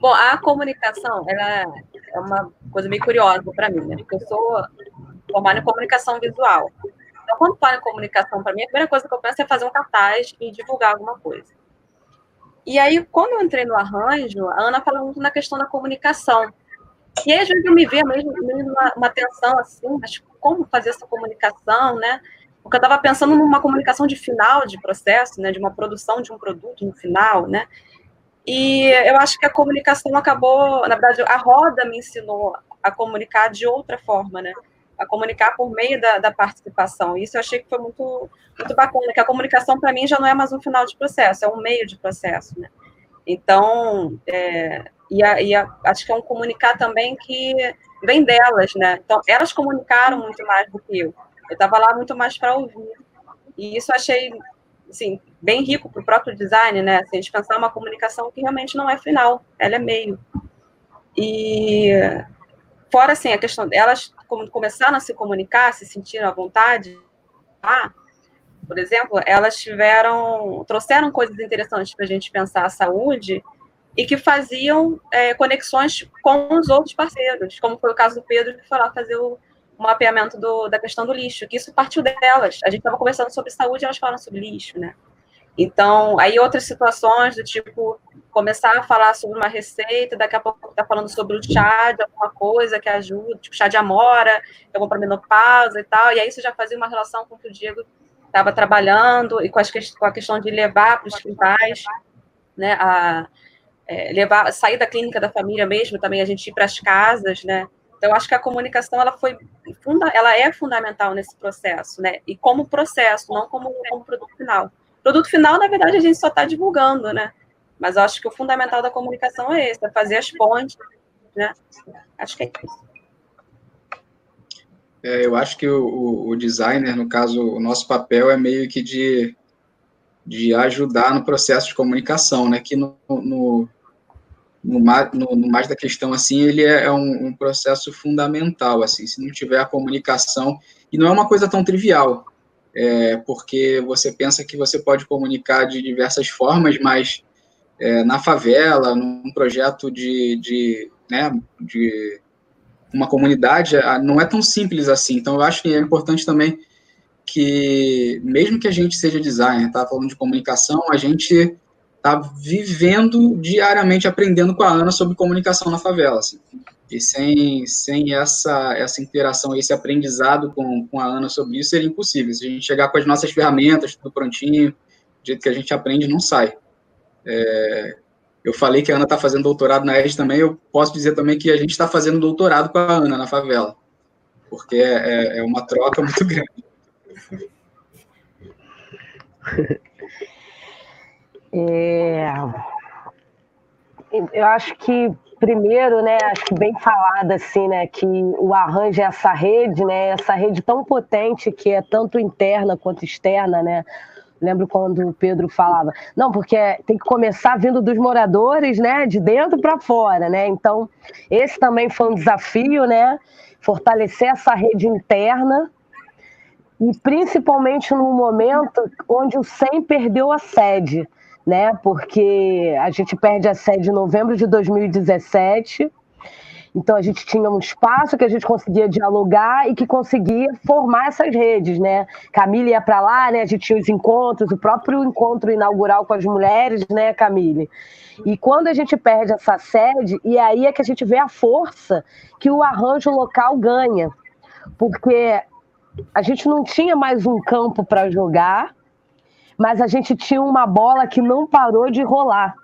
Bom, a comunicação ela é uma coisa meio curiosa para mim, né? Porque eu sou formada em comunicação visual. Então, quando falo em comunicação, para mim, a primeira coisa que eu penso é fazer um cartaz e divulgar alguma coisa. E aí, quando eu entrei no arranjo, a Ana fala muito na questão da comunicação. E aí, às vezes, eu me via mesmo, mesmo uma, uma tensão assim, mas como fazer essa comunicação, né? Porque eu estava pensando numa comunicação de final de processo, né? De uma produção de um produto no final, né? E eu acho que a comunicação acabou, na verdade, a roda me ensinou a comunicar de outra forma, né? A comunicar por meio da, da participação. Isso eu achei que foi muito, muito bacana, que a comunicação, para mim, já não é mais um final de processo, é um meio de processo, né? Então, é, e, a, e a, acho que é um comunicar também que vem delas, né? Então, elas comunicaram muito mais do que eu. Eu estava lá muito mais para ouvir. E isso achei, assim, bem rico para o próprio design, né? Assim, a gente pensar uma comunicação que realmente não é final, ela é meio. E fora, assim, a questão delas começaram a se comunicar, se sentiram à vontade, ah, por exemplo, elas tiveram, trouxeram coisas interessantes para a gente pensar a saúde e que faziam é, conexões com os outros parceiros, como foi o caso do Pedro, que foi lá fazer o, o mapeamento do, da questão do lixo, que isso partiu delas. A gente estava conversando sobre saúde e elas falaram sobre lixo, né? Então, aí outras situações do tipo começar a falar sobre uma receita, daqui a pouco tá falando sobre o chá de alguma coisa que ajuda, tipo chá de amora, que é bom para menopausa e tal, e aí isso já fazia uma relação com o que o Diego estava trabalhando e com, as, com, a questão de levar para os quintais, né, a é, levar, sair da clínica da família mesmo, também a gente ir para as casas, né, então, acho que a comunicação ela foi ela é fundamental nesse processo, né? E como processo, não como, como produto final. Produto final, na verdade, a gente só está divulgando, né? Mas acho que o fundamental da comunicação é esse, é fazer as pontes, né? Acho que é isso. É, eu acho que o, o, designer, no caso, o nosso papel é meio que de, de ajudar no processo de comunicação, né? Que no, no, no, no, no mais da questão, assim, ele é, é um, um, processo fundamental, assim, se não tiver a comunicação, e não é uma coisa tão trivial, é, porque você pensa que você pode comunicar de diversas formas, mas é, na favela, num projeto de, de, né, de uma comunidade, não é tão simples assim, então eu acho que é importante também que, mesmo que a gente seja designer, tá? Falando de comunicação, a gente tá vivendo diariamente, aprendendo com a Ana sobre comunicação na favela. Assim. E sem, sem essa, essa interação, esse aprendizado com, com a Ana sobre isso, seria impossível. Se a gente chegar com as nossas ferramentas, tudo prontinho, do jeito que a gente aprende, não sai. É, eu falei que a Ana está fazendo doutorado na ED também, eu posso dizer também que a gente está fazendo doutorado com a Ana na favela, porque é, é, é uma troca muito grande. É... Eu acho que primeiro, né, acho que bem falado assim, né, que o arranjo é essa rede, né, essa rede tão potente que é tanto interna quanto externa, né. Lembro quando o Pedro falava, não, porque tem que começar vindo dos moradores, né, de dentro para fora, né. Então, esse também foi um desafio, né, fortalecer essa rede interna e principalmente num momento onde o SEM perdeu a sede né? Porque a gente perde a sede em novembro de 2017. Então a gente tinha um espaço que a gente conseguia dialogar e que conseguia formar essas redes, né? Camille ia para lá, né? A gente tinha os encontros, o próprio encontro inaugural com as mulheres, né, Camille? E quando a gente perde essa sede, e aí é que a gente vê a força que o arranjo local ganha. Porque a gente não tinha mais um campo para jogar, mas a gente tinha uma bola que não parou de rolar.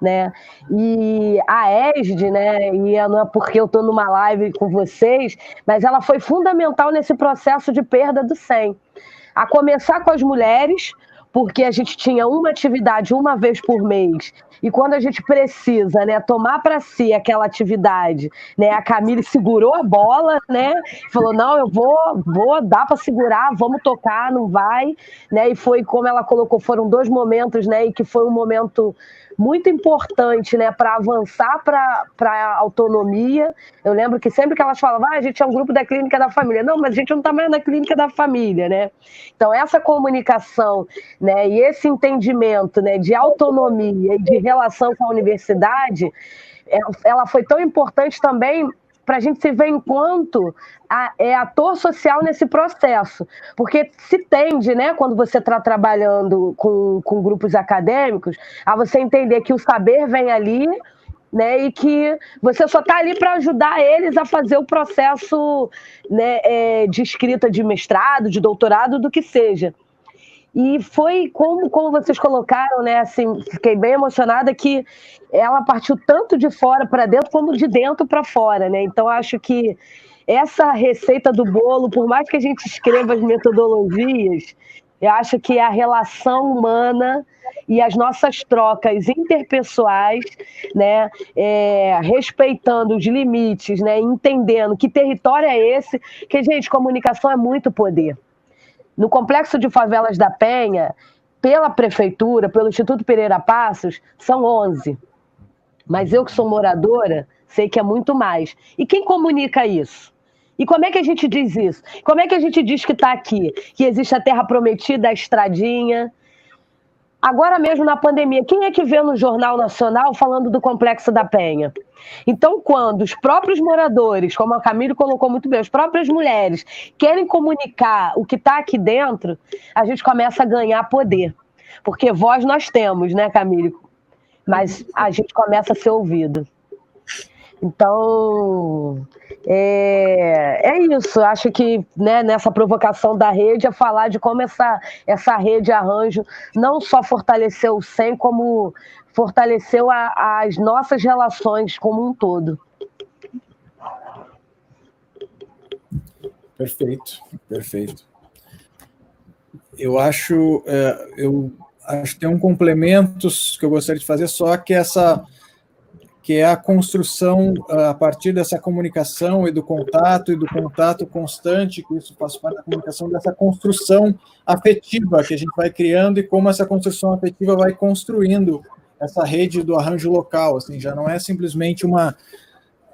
Né? E a ESD, né, e não é porque eu estou numa live com vocês, mas ela foi fundamental nesse processo de perda do 100. A começar com as mulheres, porque a gente tinha uma atividade uma vez por mês e quando a gente precisa, né, tomar para si aquela atividade, né, a Camille segurou a bola, né, falou não, eu vou, vou, dá para segurar, vamos tocar, não vai, né, e foi como ela colocou, foram dois momentos, né, e que foi um momento muito importante né, para avançar para a autonomia. Eu lembro que sempre que elas falavam, ah, a gente é um grupo da clínica da família. Não, mas a gente não está mais na clínica da família, né? Então, essa comunicação né, e esse entendimento né, de autonomia e de relação com a universidade, é, ela foi tão importante também para a gente se ver enquanto a, é ator social nesse processo. Porque se tende, né, quando você está trabalhando com, com grupos acadêmicos, a você entender que o saber vem ali. Né, e que você só está ali para ajudar eles a fazer o processo né, é, de escrita de mestrado, de doutorado, do que seja. E foi como, como vocês colocaram, né? Assim, fiquei bem emocionada que ela partiu tanto de fora para dentro como de dentro para fora, né? Então acho que essa receita do bolo, por mais que a gente escreva as metodologias, eu acho que a relação humana e as nossas trocas interpessoais, né, é, respeitando os limites, né, entendendo que território é esse, que, gente, comunicação é muito poder. No complexo de favelas da Penha, pela prefeitura, pelo Instituto Pereira Passos, são 11. Mas eu que sou moradora, sei que é muito mais. E quem comunica isso? E como é que a gente diz isso? Como é que a gente diz que está aqui? Que existe a terra prometida, a estradinha, Agora mesmo na pandemia, quem é que vê no Jornal Nacional falando do Complexo da Penha? Então, quando os próprios moradores, como a Camille colocou muito bem, as próprias mulheres querem comunicar o que está aqui dentro, a gente começa a ganhar poder. Porque voz nós temos, né, Camille? Mas a gente começa a ser ouvido. Então, é, é isso. Acho que né, nessa provocação da rede é falar de como essa, essa rede arranjo não só fortaleceu o SEM, como fortaleceu a, as nossas relações como um todo. Perfeito, perfeito. Eu acho, é, eu acho que tem um complemento que eu gostaria de fazer, só que essa que é a construção ah, a partir dessa comunicação e do contato e do contato constante, que isso faz parte da comunicação, dessa construção afetiva que a gente vai criando e como essa construção afetiva vai construindo essa rede do arranjo local, assim, já não é simplesmente uma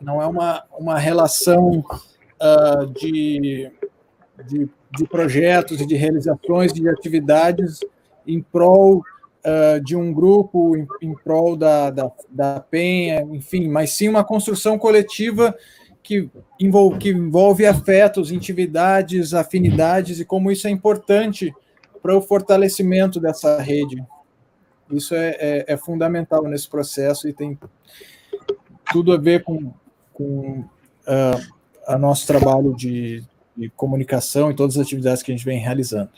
não é uma, uma relação uh, de, de, de projetos e de realizações de atividades em prol uh, de um grupo em, em prol da, da, da Penha, enfim, mas sim uma construção coletiva que envolve, que envolve afetos, intimidades, afinidades e como isso é importante para o fortalecimento dessa rede. Isso é, é, é, fundamental nesse processo e tem tudo a ver com, com uh, a nosso trabalho de, de, comunicação e todas as atividades que a gente vem realizando.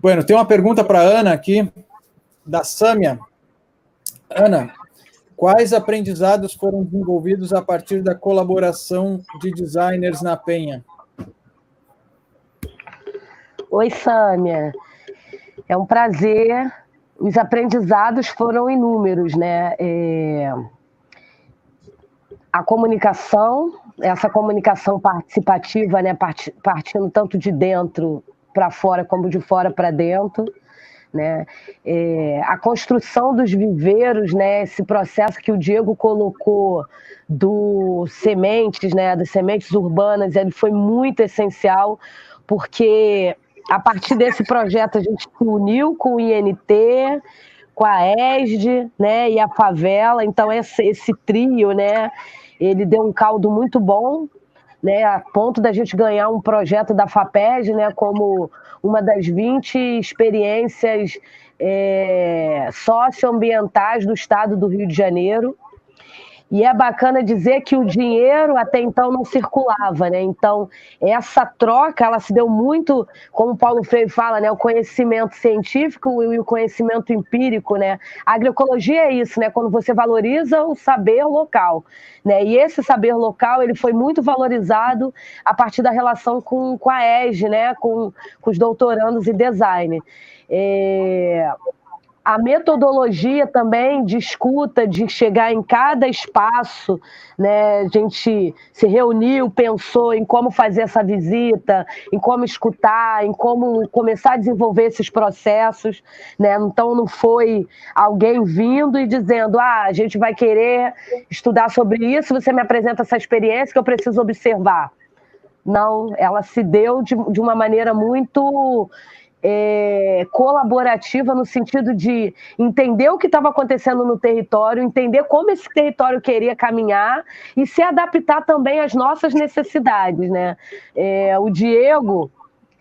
Bueno, tem uma pergunta para a Ana aqui da Sâmia. Ana, quais aprendizados foram desenvolvidos a partir da colaboração de designers na Penha? Oi, Sâmia. É um prazer. Os aprendizados foram inúmeros, né? É... A comunicação, essa comunicação participativa, né? Partindo tanto de dentro para fora como de fora para dentro né? É, a construção dos viveiros, né? Esse processo que o Diego colocou do sementes, né? Das sementes urbanas, ele foi muito essencial porque a partir desse projeto a gente se uniu com o INT, com a ESD, né? E a favela. Então esse, esse trio, né? Ele deu um caldo muito bom né, a ponto da gente ganhar um projeto da FAPES, né, como uma das 20 experiências é, socioambientais do estado do Rio de Janeiro. E é bacana dizer que o dinheiro até então não circulava, né? Então, essa troca, ela se deu muito, como o Paulo Freire fala, né? O conhecimento científico e o conhecimento empírico, né? A agroecologia é isso, né? Quando você valoriza o saber local, né? E esse saber local, ele foi muito valorizado a partir da relação com, com a ESG, né? Com, com os doutorandos em design. É a metodologia também de escuta, de chegar em cada espaço, né? A gente se reuniu, pensou em como fazer essa visita, em como escutar, em como começar a desenvolver esses processos, né? Então não foi alguém vindo e dizendo: "Ah, a gente vai querer estudar sobre isso, você me apresenta essa experiência que eu preciso observar". Não, ela se deu de, de uma maneira muito é, colaborativa no sentido de entender o que estava acontecendo no território, entender como esse território queria caminhar e se adaptar também às nossas necessidades, né? É, o Diego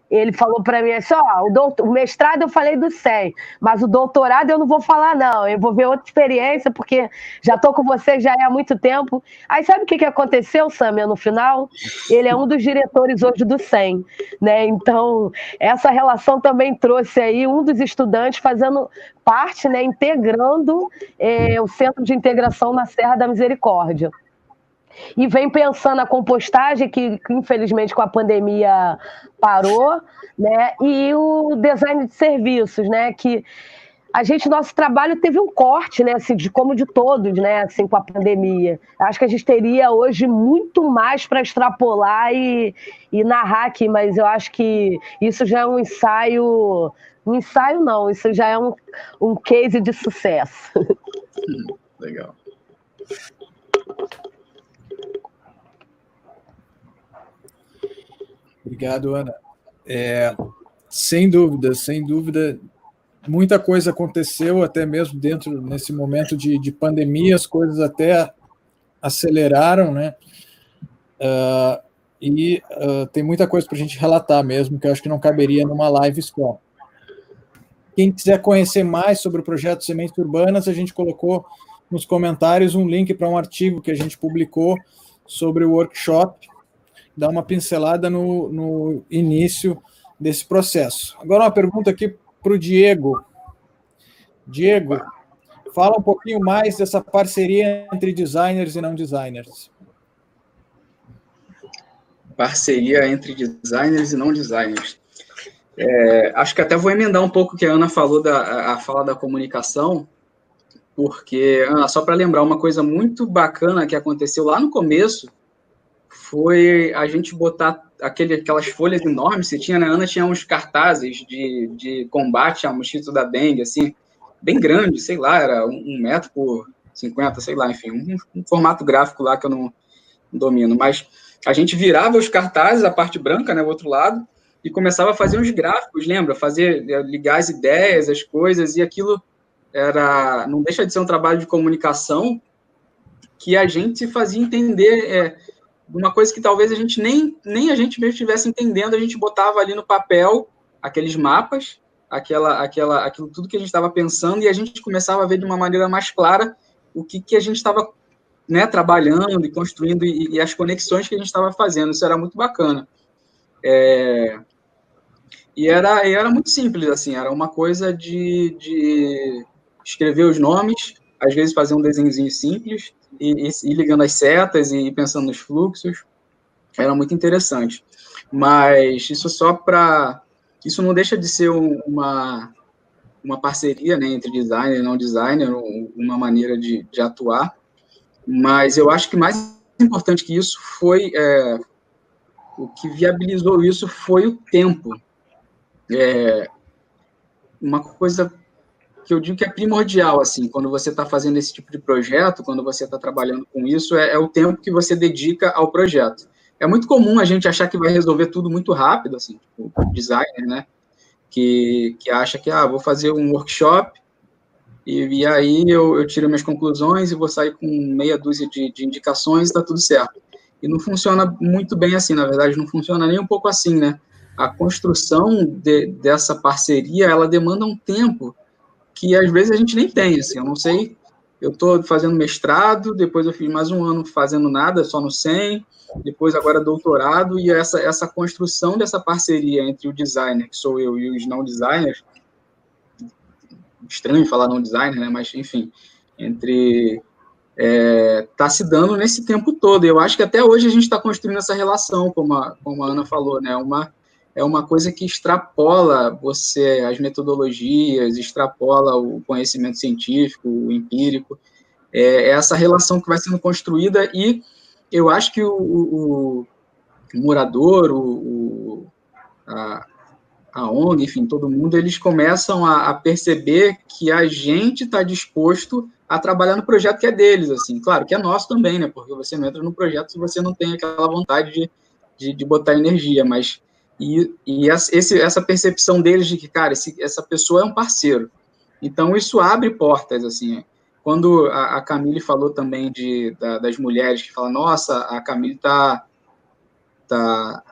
ele falou para mim assim: ó, o, doutor, o mestrado eu falei do 100, mas o doutorado eu não vou falar, não. Eu vou ver outra experiência, porque já estou com você já é há muito tempo. Aí sabe o que, que aconteceu, Samia, no final? Ele é um dos diretores hoje do 100, né? Então, essa relação também trouxe aí um dos estudantes fazendo parte, né, integrando é, o Centro de Integração na Serra da Misericórdia e vem pensando a compostagem, que, que, infelizmente com a pandemia parou, né? E o design de serviços, né? Que a gente, nosso trabalho teve um corte, né? Assim, de como de todos, né? Assim, com a pandemia. Acho que a gente teria hoje muito mais para extrapolar e, e narrar aqui, mas eu acho que isso já é um ensaio. Um ensaio não, isso já é um, um case de sucesso. Legal. Obrigado, Ana. É, sem dúvida, sem dúvida, muita coisa aconteceu, até mesmo dentro nesse momento de, de pandemia, as coisas até aceleraram, né? Uh, e uh, tem muita coisa para a gente relatar mesmo, que eu acho que não caberia numa live só. Quem quiser conhecer mais sobre o projeto Sementes Urbanas, a gente colocou nos comentários um link para um artigo que a gente publicou sobre o workshop dar uma pincelada no, no início desse processo. Agora, uma pergunta aqui para o Diego. Diego, fala um pouquinho mais dessa parceria entre designers e não designers. Parceria entre designers e não designers. É, acho que até vou emendar um pouco o que a Ana falou da a fala da comunicação, porque, Ana, só para lembrar uma coisa muito bacana que aconteceu lá no começo, foi a gente botar aquele, aquelas folhas enormes que tinha, né? Ana tinha uns cartazes de, de combate ao mosquito da dengue, assim, bem grande, sei lá, era um, metro por 50, sei lá, enfim, um, um, formato gráfico lá que eu não domino. Mas a gente virava os cartazes, a parte branca, né, o outro lado, e começava a fazer uns gráficos, lembra? Fazer, eh, ligar as ideias, as coisas, e aquilo era, não deixa de ser um trabalho de comunicação que a gente fazia entender é, uma coisa que talvez a gente nem, nem a gente mesmo estivesse entendendo, a gente botava ali no papel aqueles mapas, aquela, aquela, aquilo tudo que a gente estava pensando, e a gente começava a ver de uma maneira mais clara o que, que a gente estava né, trabalhando e construindo e, e, as conexões que a gente estava fazendo. Isso era muito bacana. É, e era, era muito simples, assim, era uma coisa de, de escrever os nomes, às vezes fazer um desenhozinho simples, e, e, ligando as setas e pensando nos fluxos. Era muito interessante. Mas isso só para. Isso não deixa de ser uma, uma parceria né, entre designer e não designer, uma maneira de, de atuar. Mas eu acho que mais importante que isso foi. É, o que viabilizou isso foi o tempo. É, uma coisa que eu digo que é primordial, assim, quando você está fazendo esse tipo de projeto, quando você está trabalhando com isso, é, é, o tempo que você dedica ao projeto. É muito comum a gente achar que vai resolver tudo muito rápido, assim, tipo, designer, né, que, que acha que, ah, vou fazer um workshop e, e aí eu, eu tiro minhas conclusões e vou sair com meia dúzia de, de indicações e está tudo certo. E não funciona muito bem assim, na verdade, não funciona nem um pouco assim, né? A construção de, dessa parceria, ela demanda um tempo que às vezes a gente nem tem, assim, eu não sei, eu estou fazendo mestrado, depois eu fiz mais um ano fazendo nada, só no 100, depois agora doutorado, e essa, essa construção dessa parceria entre o designer, que sou eu, e os não designers, estranho falar não designer, né, mas enfim, entre é, tá se dando nesse tempo todo. Eu acho que até hoje a gente está construindo essa relação, como a, como a Ana falou, né? Uma, é uma coisa que extrapola você as metodologias, extrapola o conhecimento científico, o empírico. É, é essa relação que vai sendo construída e eu acho que o, o, o morador, o, a, a ONG, enfim, todo mundo, eles começam a, a perceber que a gente está disposto a trabalhar no projeto que é deles, assim, claro, que é nosso também, né, porque você não entra no projeto se você não tem aquela vontade de, de, de botar energia, mas e, e esse, essa percepção deles de que, cara, esse, essa pessoa é um parceiro. Então, isso abre portas, assim. Quando a, a Camille falou também de, da, das mulheres que falam, nossa, a Camille tá, tá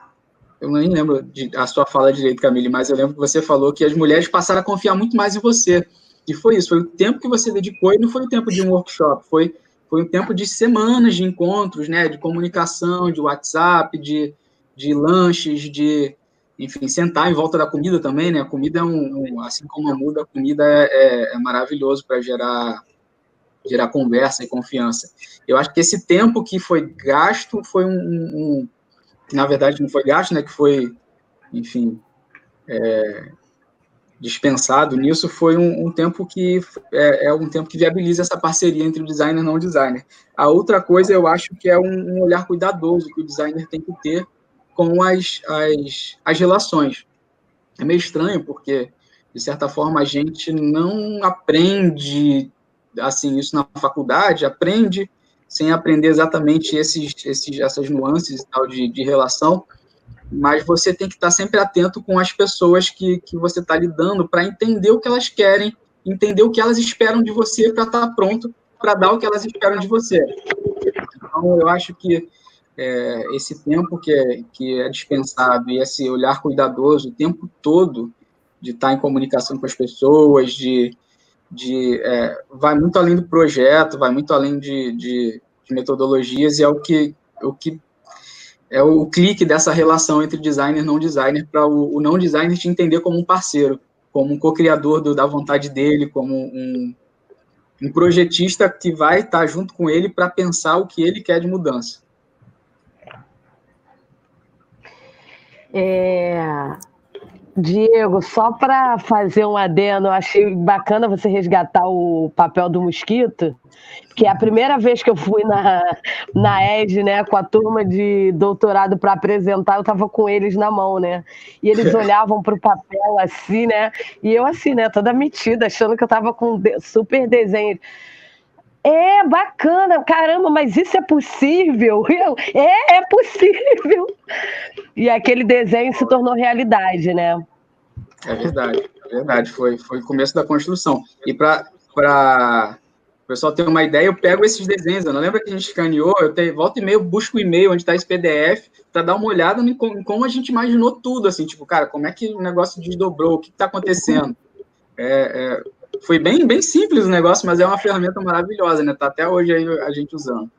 eu nem lembro de, a sua fala direito, Camille, mas eu lembro que você falou que as mulheres passaram a confiar muito mais em você. E foi isso, foi o tempo que você dedicou e não foi o tempo de um workshop, foi, foi um tempo de semanas de encontros, né, de comunicação, de WhatsApp, de, de lanches, de, enfim, sentar em volta da comida também, né, a comida é um, assim como a muda, a comida é, é, é maravilhoso para gerar, gerar conversa e confiança. Eu acho que esse tempo que foi gasto foi um, um que na verdade não foi gasto, né, que foi, enfim, é, dispensado nisso foi um, um tempo que é, é, um tempo que viabiliza essa parceria entre o designer e não designer. A outra coisa eu acho que é um, um olhar cuidadoso que o designer tem que ter com as, as, as relações. É meio estranho porque de certa forma a gente não aprende assim isso na faculdade, aprende sem aprender exatamente esses, esses essas nuances tal de, de relação mas você tem que estar sempre atento com as pessoas que, que você está lidando para entender o que elas querem, entender o que elas esperam de você para estar tá pronto para dar o que elas esperam de você. Então, eu acho que é, esse tempo que é, que é dispensado e esse olhar cuidadoso o tempo todo de estar em comunicação com as pessoas, de, de é, vai muito além do projeto, vai muito além de, de, de metodologias e é o que, o que é o clique dessa relação entre designer e não designer para o, o, não designer te entender como um parceiro, como um co-criador da vontade dele, como um, um projetista que vai estar junto com ele para pensar o que ele quer de mudança. É, Diego, só para fazer um adendo, eu achei bacana você resgatar o papel do mosquito, que é a primeira vez que eu fui na, na ED, né, com a turma de doutorado para apresentar, eu estava com eles na mão, né? E eles olhavam para o papel assim, né? E eu assim, né, toda metida, achando que eu estava com super desenho. É bacana, caramba, mas isso é possível? Eu, é, é possível. E aquele desenho se tornou realidade, né? É verdade, é verdade. Foi, foi o começo da construção. E para o pessoal ter uma ideia, eu pego esses desenhos. Eu não lembro que a gente escaneou, eu tenho, e meio, busco o e-mail onde está esse PDF para dar uma olhada em como, em como, a gente imaginou tudo, assim, tipo, cara, como é que o negócio desdobrou, o que está acontecendo? É, é, foi bem, bem simples o negócio, mas é uma ferramenta maravilhosa, né? Tá até hoje aí a gente usando.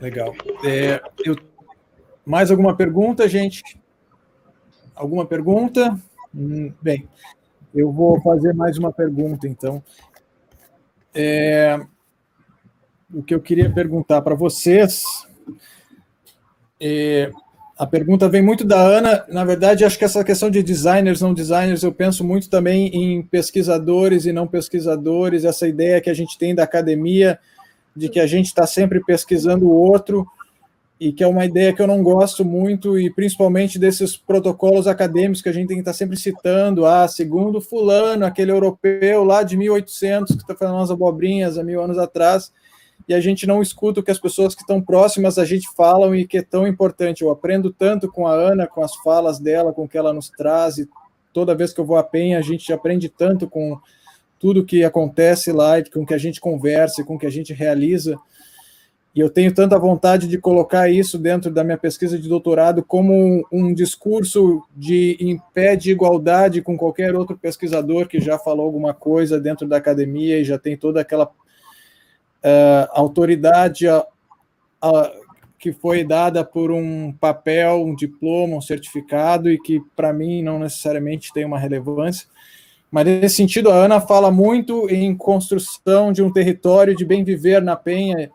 Legal. É, eu... Mais alguma pergunta, gente? Alguma pergunta? Hum, bem, eu vou fazer mais uma pergunta, então. É... O que eu queria perguntar para vocês é, a pergunta vem muito da Ana. Na verdade, acho que essa questão de designers, não designers, eu penso muito também em pesquisadores e não pesquisadores, essa ideia que a gente tem da academia, de que a gente está sempre pesquisando o outro, e que é uma ideia que eu não gosto muito, e principalmente desses protocolos acadêmicos que a gente tem que estar tá sempre citando, ah, segundo fulano, aquele europeu lá de 1800, que está fazendo umas abobrinhas há mil anos atrás, e a gente não escuta o que as pessoas que estão próximas a gente falam e que é tão importante. Eu aprendo tanto com a Ana, com as falas dela, com o que ela nos traz, e toda vez que eu vou à Penha, a gente aprende tanto com tudo que acontece lá, com o que a gente conversa, com o que a gente realiza. E eu tenho tanta vontade de colocar isso dentro da minha pesquisa de doutorado como um, um discurso de em pé de igualdade com qualquer outro pesquisador que já falou alguma coisa dentro da academia e já tem toda aquela uh, autoridade a, a, que foi dada por um papel, um diploma, um certificado e que para mim não necessariamente tem uma relevância. Mas nesse sentido, a Ana fala muito em construção de um território de bem viver na Penha.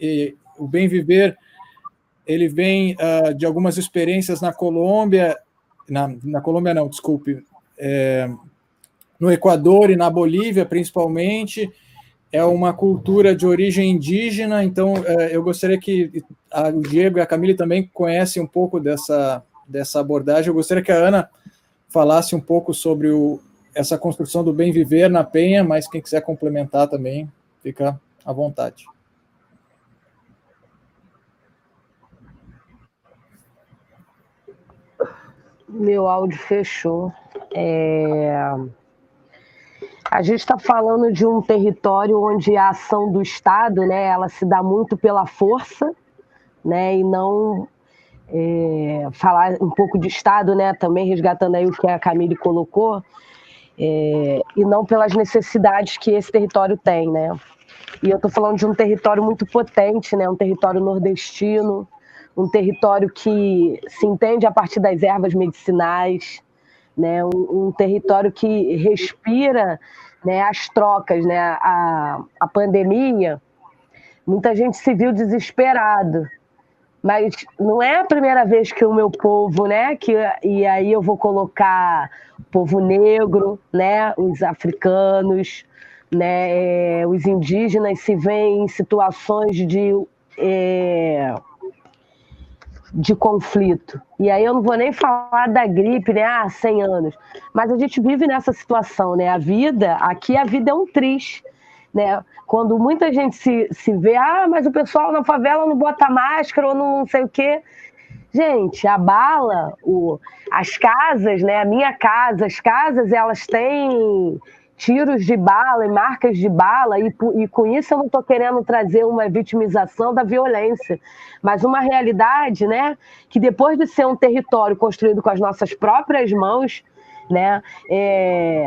E o bem viver ele vem uh, de algumas experiências na Colômbia, na, na Colômbia não, desculpe, é, no Equador e na Bolívia principalmente, é uma cultura de origem indígena, então é, eu gostaria que a, o Diego e a Camille também conhecem um pouco dessa, dessa abordagem. Eu gostaria que a Ana falasse um pouco sobre o, essa construção do bem viver na Penha, mas quem quiser complementar também, fica à vontade. Meu áudio fechou. É... A gente está falando de um território onde a ação do Estado, né, ela se dá muito pela força, né, e não é, falar um pouco de Estado, né, também resgatando aí o que a Camille colocou, é, e não pelas necessidades que esse território tem, né. E eu estou falando de um território muito potente, né, um território nordestino, um território que se entende a partir das ervas medicinais, né, um, um território que respira né, as trocas, né, a, a pandemia, muita gente se viu desesperado, mas não é a primeira vez que o meu povo, né, que, e aí eu vou colocar o povo negro, né, os africanos, né, é, os indígenas se veem em situações de é, de conflito. E aí eu não vou nem falar da gripe, né? Ah, 100 anos. Mas a gente vive nessa situação, né? A vida, aqui a vida é um triste, né? Quando muita gente se, se vê, ah, mas o pessoal na favela não bota máscara ou não sei o quê. Gente, a bala, o, as casas, né? A minha casa, as casas, elas têm tiros de bala e marcas de bala, e, e com isso eu não estou querendo trazer uma vitimização da violência, mas uma realidade, né, que depois de ser um território construído com as nossas próprias mãos, né, é,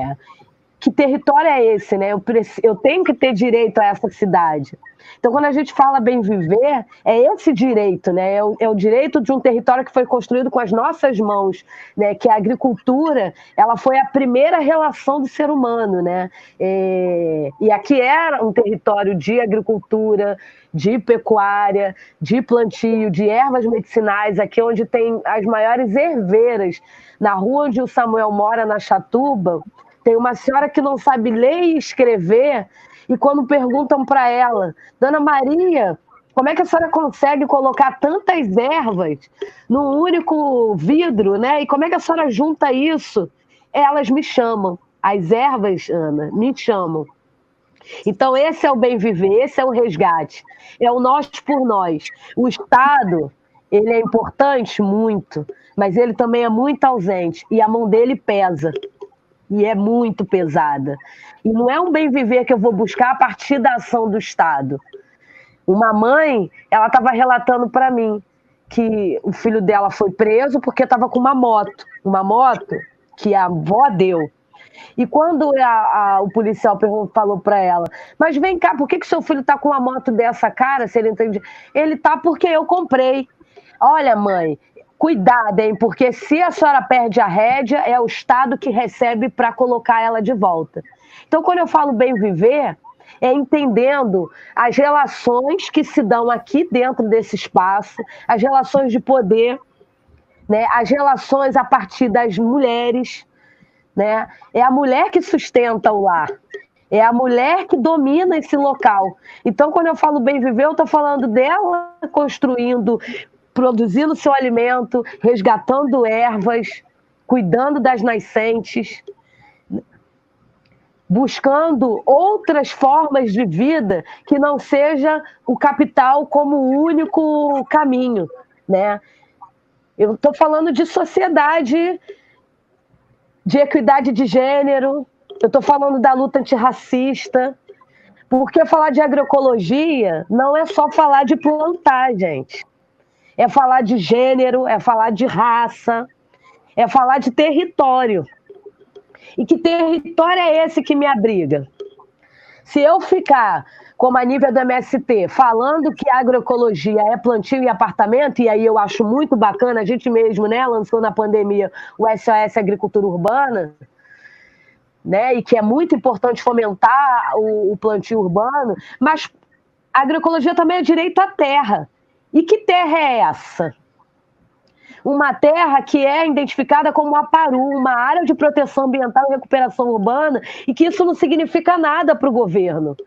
que território é esse, né? Eu, eu tenho que ter direito a essa cidade. Então, quando a gente fala bem viver, é esse direito, né? É o, é o, direito de um território que foi construído com as nossas mãos, né? Que a agricultura, ela foi a primeira relação do ser humano, né? É, e aqui era um território de agricultura, de pecuária, de plantio, de ervas medicinais, aqui onde tem as maiores herveiras, na rua onde o Samuel mora, na Chatuba, tem uma senhora que não sabe ler e escrever, e quando perguntam para ela, Dona Maria, como é que a senhora consegue colocar tantas ervas num único vidro, né? E como é que a senhora junta isso? Elas me chamam. As ervas, Ana, me chamam. Então, esse é o bem viver, esse é o resgate. É o nós por nós. O Estado, ele é importante muito, mas ele também é muito ausente e a mão dele pesa e é muito pesada. E não é um bem viver que eu vou buscar a partir da ação do Estado. Uma mãe, ela estava relatando para mim que o filho dela foi preso porque estava com uma moto, uma moto que a avó deu. E quando a, a, o policial falou para ela, mas vem cá, por que, que seu filho está com uma moto dessa cara? Se ele entende, ele tá porque eu comprei. Olha, mãe, Cuidado, hein? Porque se a senhora perde a rédea, é o Estado que recebe para colocar ela de volta. Então, quando eu falo bem viver, é entendendo as relações que se dão aqui dentro desse espaço, as relações de poder, né? as relações a partir das mulheres. Né? É a mulher que sustenta o lar. É a mulher que domina esse local. Então, quando eu falo bem viver, eu estou falando dela construindo produzindo seu alimento, resgatando ervas, cuidando das nascentes, buscando outras formas de vida que não seja o capital como o único caminho, né? Eu estou falando de sociedade, de equidade de gênero, eu estou falando da luta antirracista, porque falar de agroecologia não é só falar de plantar, gente é falar de gênero, é falar de raça, é falar de território. E que território é esse que me abriga? Se eu ficar, como a nível do MST, falando que agroecologia é plantio e apartamento, e aí eu acho muito bacana, a gente mesmo né, lançou na pandemia o SOS Agricultura Urbana, né, e que é muito importante fomentar o, o plantio urbano, mas a agroecologia também é direito à terra. E que terra é essa? Uma terra que é identificada como uma PARU, uma área de proteção ambiental e recuperação urbana, e que isso não significa nada para o governo.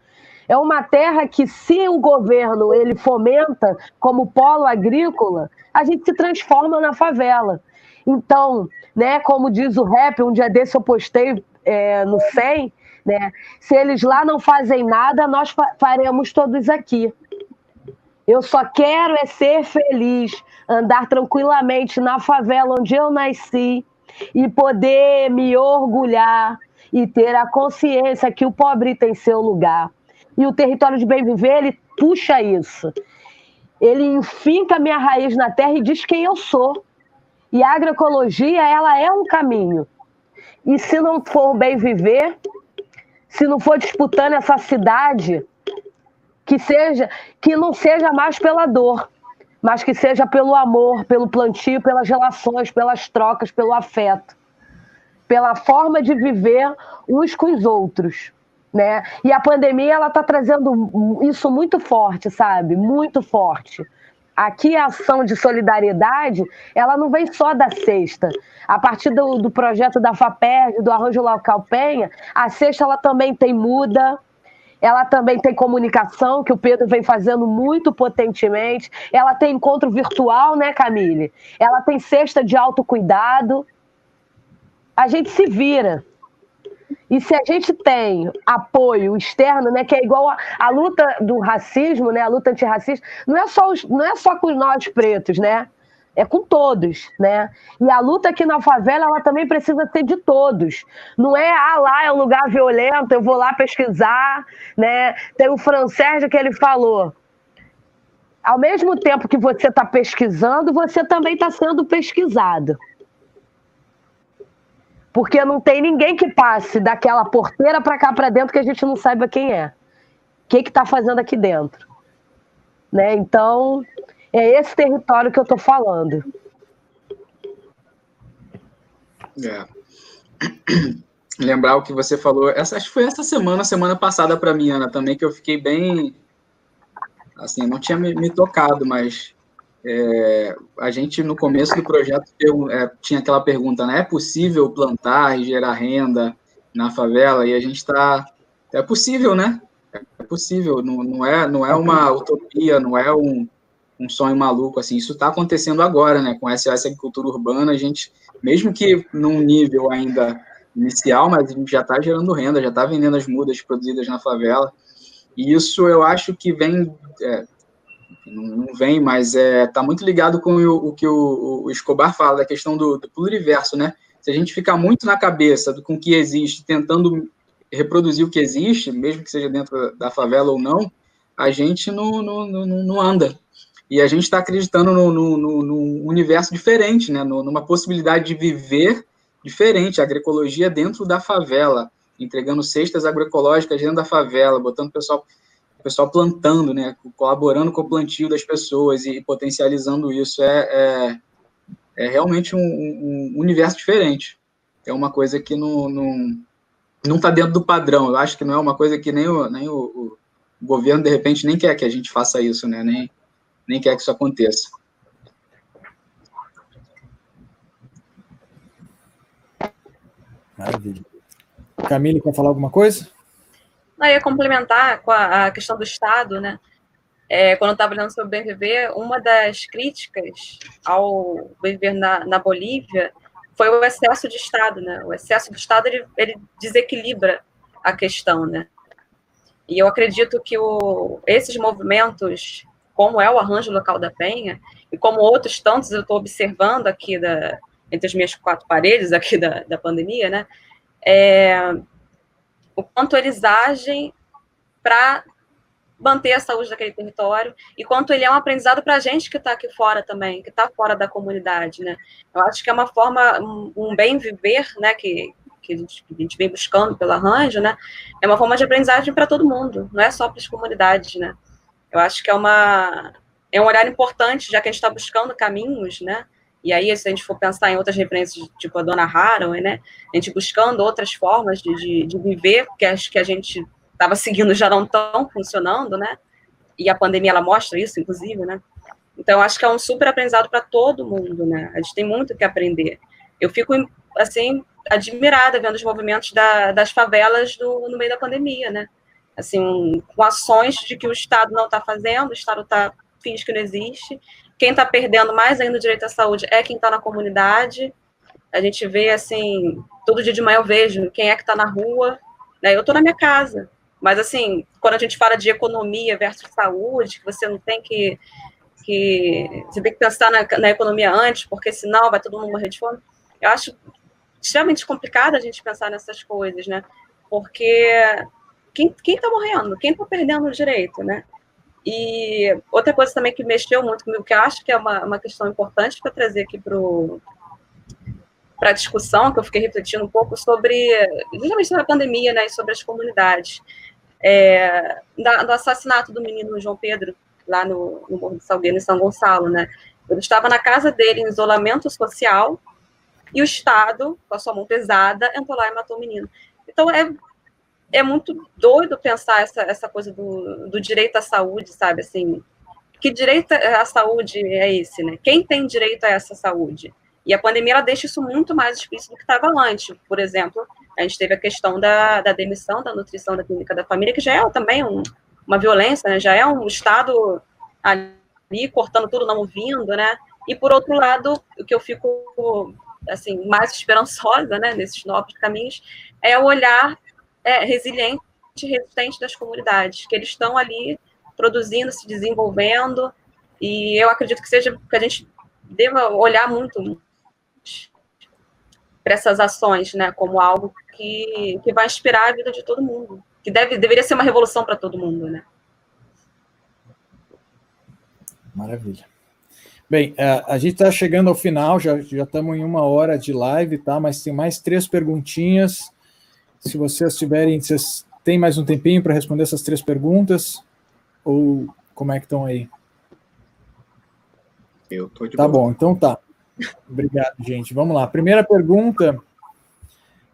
É uma terra que, se o governo ele fomenta como polo agrícola, a gente se transforma na favela. Então, né, como diz o rap, um dia desse eu postei é, no 100, né, se eles lá não fazem nada, nós faremos todos aqui. Eu só quero é ser feliz, andar tranquilamente na favela onde eu nasci e poder me orgulhar e ter a consciência que o pobre tem seu lugar. E o território de bem viver, ele puxa isso. Ele enfinca minha raiz na terra e diz quem eu sou. E a agroecologia, ela é um caminho. E se não for bem viver, se não for disputando essa cidade, que seja que não seja mais pela dor, mas que seja pelo amor, pelo plantio, pelas relações, pelas trocas, pelo afeto, pela forma de viver uns com os outros, né? E a pandemia ela está trazendo isso muito forte, sabe? Muito forte. Aqui a ação de solidariedade, ela não vem só da sexta. A partir do, do projeto da FAPERG, do Arranjo Local Penha, a sexta ela também tem muda, ela também tem comunicação, que o Pedro vem fazendo muito potentemente. Ela tem encontro virtual, né, Camille? Ela tem cesta de autocuidado. A gente se vira. E se a gente tem apoio externo, né, que é igual a, a luta do racismo, né, a luta antirracista, não é só os, não é só com nós pretos, né? É com todos, né? E a luta aqui na favela, ela também precisa ser de todos. Não é, ah, lá é um lugar violento, eu vou lá pesquisar, né? Tem o francês que ele falou. Ao mesmo tempo que você está pesquisando, você também está sendo pesquisado. Porque não tem ninguém que passe daquela porteira para cá para dentro que a gente não saiba quem é. O que está fazendo aqui dentro. Né? Então, é esse território que eu estou falando. É. Lembrar o que você falou, essa, acho que foi essa semana, semana passada para mim, Ana, também, que eu fiquei bem. Assim, não tinha me, me tocado, mas é, a gente no começo do projeto é, tinha aquela pergunta, né? É possível plantar e gerar renda na favela? E a gente está. É possível, né? É possível, não, não, é, não é uma utopia, não é um, um sonho maluco, assim, isso está acontecendo agora, né, com essa agricultura urbana, a gente, mesmo que num nível ainda inicial, mas a gente já está gerando renda, já está vendendo as mudas produzidas na favela, e isso eu acho que vem, é, não vem, mas está é, tá muito ligado com o, o que o, o, Escobar fala, da questão do, do pluriverso, né, se a gente ficar muito na cabeça do com o que existe, tentando reproduzir o que existe, mesmo que seja dentro da favela ou não, a gente não, não, não, não anda, e a gente está acreditando num no, no, no, universo diferente, né? numa possibilidade de viver diferente, a agroecologia dentro da favela, entregando cestas agroecológicas dentro da favela, botando o pessoal, o pessoal plantando, né? colaborando com o plantio das pessoas e potencializando isso. É, é, é realmente um, um, universo diferente. É uma coisa que não não está dentro do padrão. Eu acho que não é uma coisa que nem o, nem o, o governo, de repente, nem quer que a gente faça isso, né? Nem, nem quer que isso aconteça. Maravilha. Camille, quer falar alguma coisa? Eu ia complementar com a, a questão do Estado, né? É, quando eu estava lendo sobre o bem viver, uma das críticas ao bem viver na, na, Bolívia foi o excesso de Estado, né? O excesso de Estado ele, ele desequilibra a questão, né? E eu acredito que o, esses movimentos como é o arranjo local da Penha, e como outros tantos eu estou observando aqui da, entre as minhas quatro paredes aqui da, da pandemia, né? É, o quanto eles agem para manter a saúde daquele território e quanto ele é um aprendizado para a gente que está aqui fora também, que está fora da comunidade, né? Eu acho que é uma forma, um, um bem viver, né? Que, que a gente, a gente, vem buscando pelo arranjo, né? É uma forma de aprendizagem para todo mundo, não é só para as comunidades, né? Eu acho que é uma é um olhar importante, já que a gente está buscando caminhos, né? E aí, se a gente for pensar em outras referências, tipo a Dona Haraway, né? A gente buscando outras formas de, de, de viver, que acho que a gente estava seguindo já não estão funcionando, né? E a pandemia, ela mostra isso, inclusive, né? Então, acho que é um super aprendizado para todo mundo, né? A gente tem muito que aprender. Eu fico, assim, admirada vendo os movimentos da, das favelas do, no meio da pandemia, né? Assim, com ações de que o Estado não está fazendo, o Estado está finge que não existe. Quem está perdendo mais ainda o direito à saúde é quem está na comunidade. A gente vê, assim, todo dia de manhã eu vejo quem é que está na rua. Né? Eu estou na minha casa. Mas, assim, quando a gente fala de economia versus saúde, que você não tem que. que você tem que pensar na, na economia antes, porque senão vai todo mundo morrer de fome. Eu acho extremamente complicado a gente pensar nessas coisas, né? Porque quem está morrendo? Quem está perdendo o direito, né? E outra coisa também que mexeu muito comigo, que eu acho que é uma, uma questão importante para trazer aqui para a discussão, que eu fiquei refletindo um pouco sobre, justamente sobre a pandemia, né, e sobre as comunidades. É, da, do assassinato do menino João Pedro, lá no, no Morro Salgueiro, em São Gonçalo, né? Eu estava na casa dele, em isolamento social, e o Estado, com a sua mão pesada, entrou lá e matou o menino. Então, é, é muito doido pensar essa, essa coisa do, do direito à saúde, sabe? Assim, que direito à saúde é esse, né? Quem tem direito a essa saúde? E a pandemia ela deixa isso muito mais explícito do que estava antes. Por exemplo, a gente teve a questão da, da demissão da nutrição da clínica da família, que já é também um, uma violência, né? já é um Estado ali cortando tudo, não ouvindo, né? E por outro lado, o que eu fico assim mais esperançosa, né, nesses novos caminhos, é olhar é, resiliente e resistente das comunidades, que eles estão ali produzindo, se desenvolvendo, e eu acredito que seja que a gente deva olhar muito para essas ações, né, como algo que, que vai inspirar a vida de todo mundo, que deve, deveria ser uma revolução para todo mundo, né? Maravilha. Bem, é, a gente está chegando ao final, já, já estamos em uma hora de live, tá? Mas tem mais três perguntinhas. Se vocês tiverem, vocês têm mais um tempinho para responder essas três perguntas? Ou como é que estão aí? Eu tô de Tá boa. bom, então tá. Obrigado, gente. Vamos lá. Primeira pergunta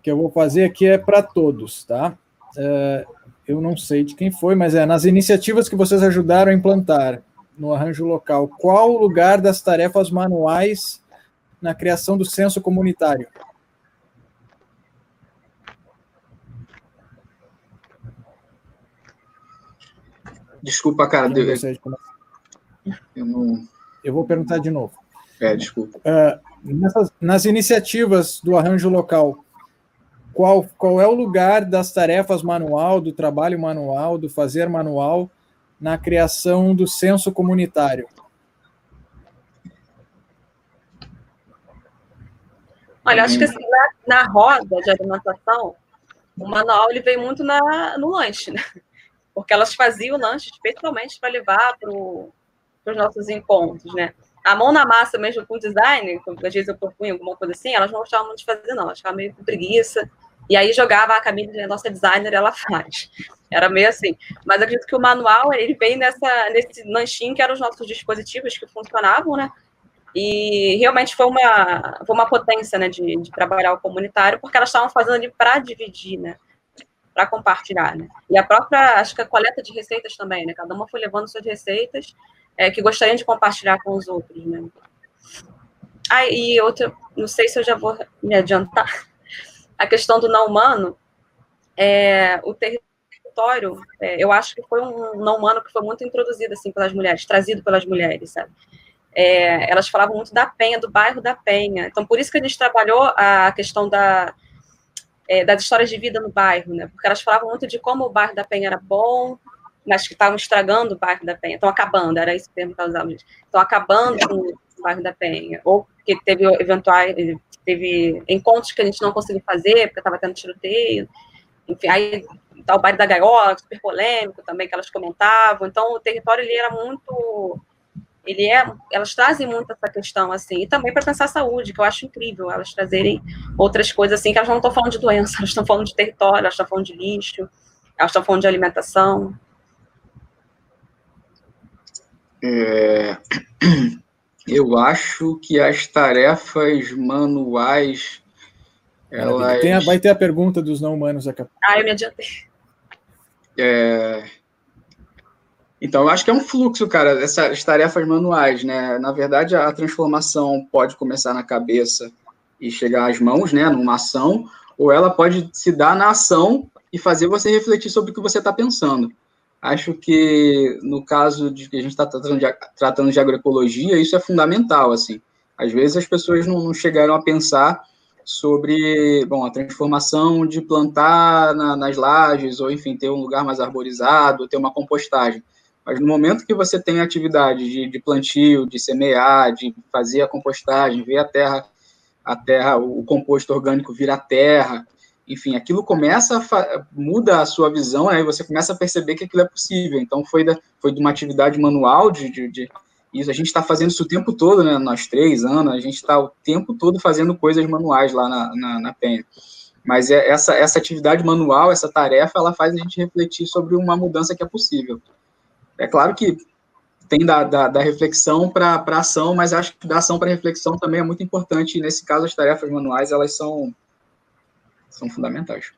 que eu vou fazer aqui é para todos, tá? É, eu não sei de quem foi, mas é nas iniciativas que vocês ajudaram a implantar no arranjo local, qual o lugar das tarefas manuais na criação do censo comunitário? Desculpa, cara. Eu, de começar? eu não. Eu vou perguntar de novo. É, desculpa. Uh, nessas, nas iniciativas do arranjo local, qual, qual é o lugar das tarefas manual, do trabalho manual, do fazer manual na criação do censo comunitário? Olha, acho que assim, na, na, roda de alimentação, o manual ele veio muito na, no lanche, né? Porque elas faziam o lanche especialmente para levar para os nossos encontros, né? A mão na massa mesmo com design, às vezes eu propunha alguma coisa assim, elas não gostavam muito de fazer, não. Elas ficavam meio com preguiça. E aí jogava a Camille, a nossa designer, ela faz. Era meio assim. Mas acredito que o manual, ele vem nessa, nesse lanchinho que eram os nossos dispositivos que funcionavam, né? E realmente foi uma, foi uma potência, né, de, de trabalhar o comunitário, porque elas estavam fazendo ali para dividir, né? Para compartilhar, né? E a própria, acho que a coleta de receitas também, né? Cada uma foi levando suas receitas é, que gostariam de compartilhar com os outros, né? Ah, e outra, não sei se eu já vou me adiantar, a questão do não humano, é, o território, é, eu acho que foi um não humano que foi muito introduzido, assim, pelas mulheres, trazido pelas mulheres, sabe? É, elas falavam muito da Penha, do bairro da Penha, então por isso que a gente trabalhou a questão da, é, das histórias de vida no bairro, né? Porque elas falavam muito de como o bairro da Penha era bom, mas que estavam estragando o bairro da Penha, estão acabando, era esse termo que elas usavam, estão acabando com o bairro da Penha, ou que teve eventuais, teve encontros que a gente não conseguiu fazer, porque estava tendo tiroteio, enfim, aí tá o bairro da Gaiola, super polêmico também, que elas comentavam, então o território ele era muito, ele é, elas trazem muito essa questão, assim, e também para pensar a saúde, que eu acho incrível, elas trazerem outras coisas, assim, que elas não estão falando de doença, elas estão falando de território, elas estão falando de lixo, elas estão falando de alimentação, É, eu acho que as tarefas manuais. Elas... Tem a, vai ter a pergunta dos não humanos daqui a pouco. Ah, eu me adiantei. É... Então, eu acho que é um fluxo, cara, essas tarefas manuais, né? Na verdade, a transformação pode começar na cabeça e chegar às mãos, né, numa ação, ou ela pode se dar na ação e fazer você refletir sobre o que você está pensando. Acho que no caso de que a gente está tratando de, tratando de agroecologia, isso é fundamental, assim. Às vezes as pessoas não, não chegaram a pensar sobre, bom, a transformação de plantar na, nas lajes, ou enfim, ter um lugar mais arborizado, ter uma compostagem. Mas no momento que você tem atividade de, de plantio, de semear, de fazer a compostagem, ver a terra a terra, o composto orgânico vira terra, enfim, aquilo começa a muda a sua visão, aí você começa a perceber que aquilo é possível. Então foi da, foi de uma atividade manual de, de, de isso a gente está fazendo isso o tempo todo, né? Nós três anos, a gente está o tempo todo fazendo coisas manuais lá na, na, na Penha. Mas é, essa, essa atividade manual, essa tarefa, ela faz a gente refletir sobre uma mudança que é possível. É claro que tem da, da, da reflexão para a ação, mas acho que da ação para reflexão também é muito importante. E nesse caso, as tarefas manuais, elas são são fundamentais.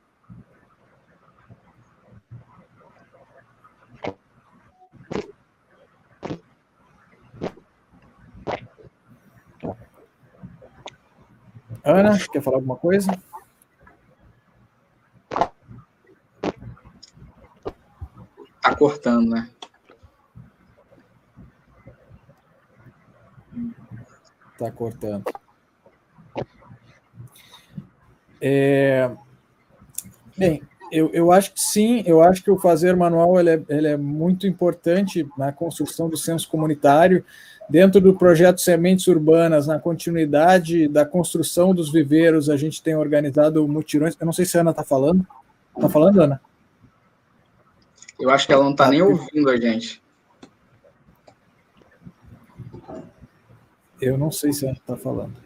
Ana, quer falar alguma coisa? Tá cortando, né? Tá cortando. É... Bem, eu, eu acho que sim, eu acho que o fazer manual ele é, ele é muito importante na construção do senso comunitário, dentro do projeto Sementes Urbanas, na continuidade da construção dos viveiros, a gente tem organizado mutirões, eu não sei se a Ana está falando, está falando, Ana? Eu acho que ela não está nem ouvindo a gente. Eu não sei se ela está falando.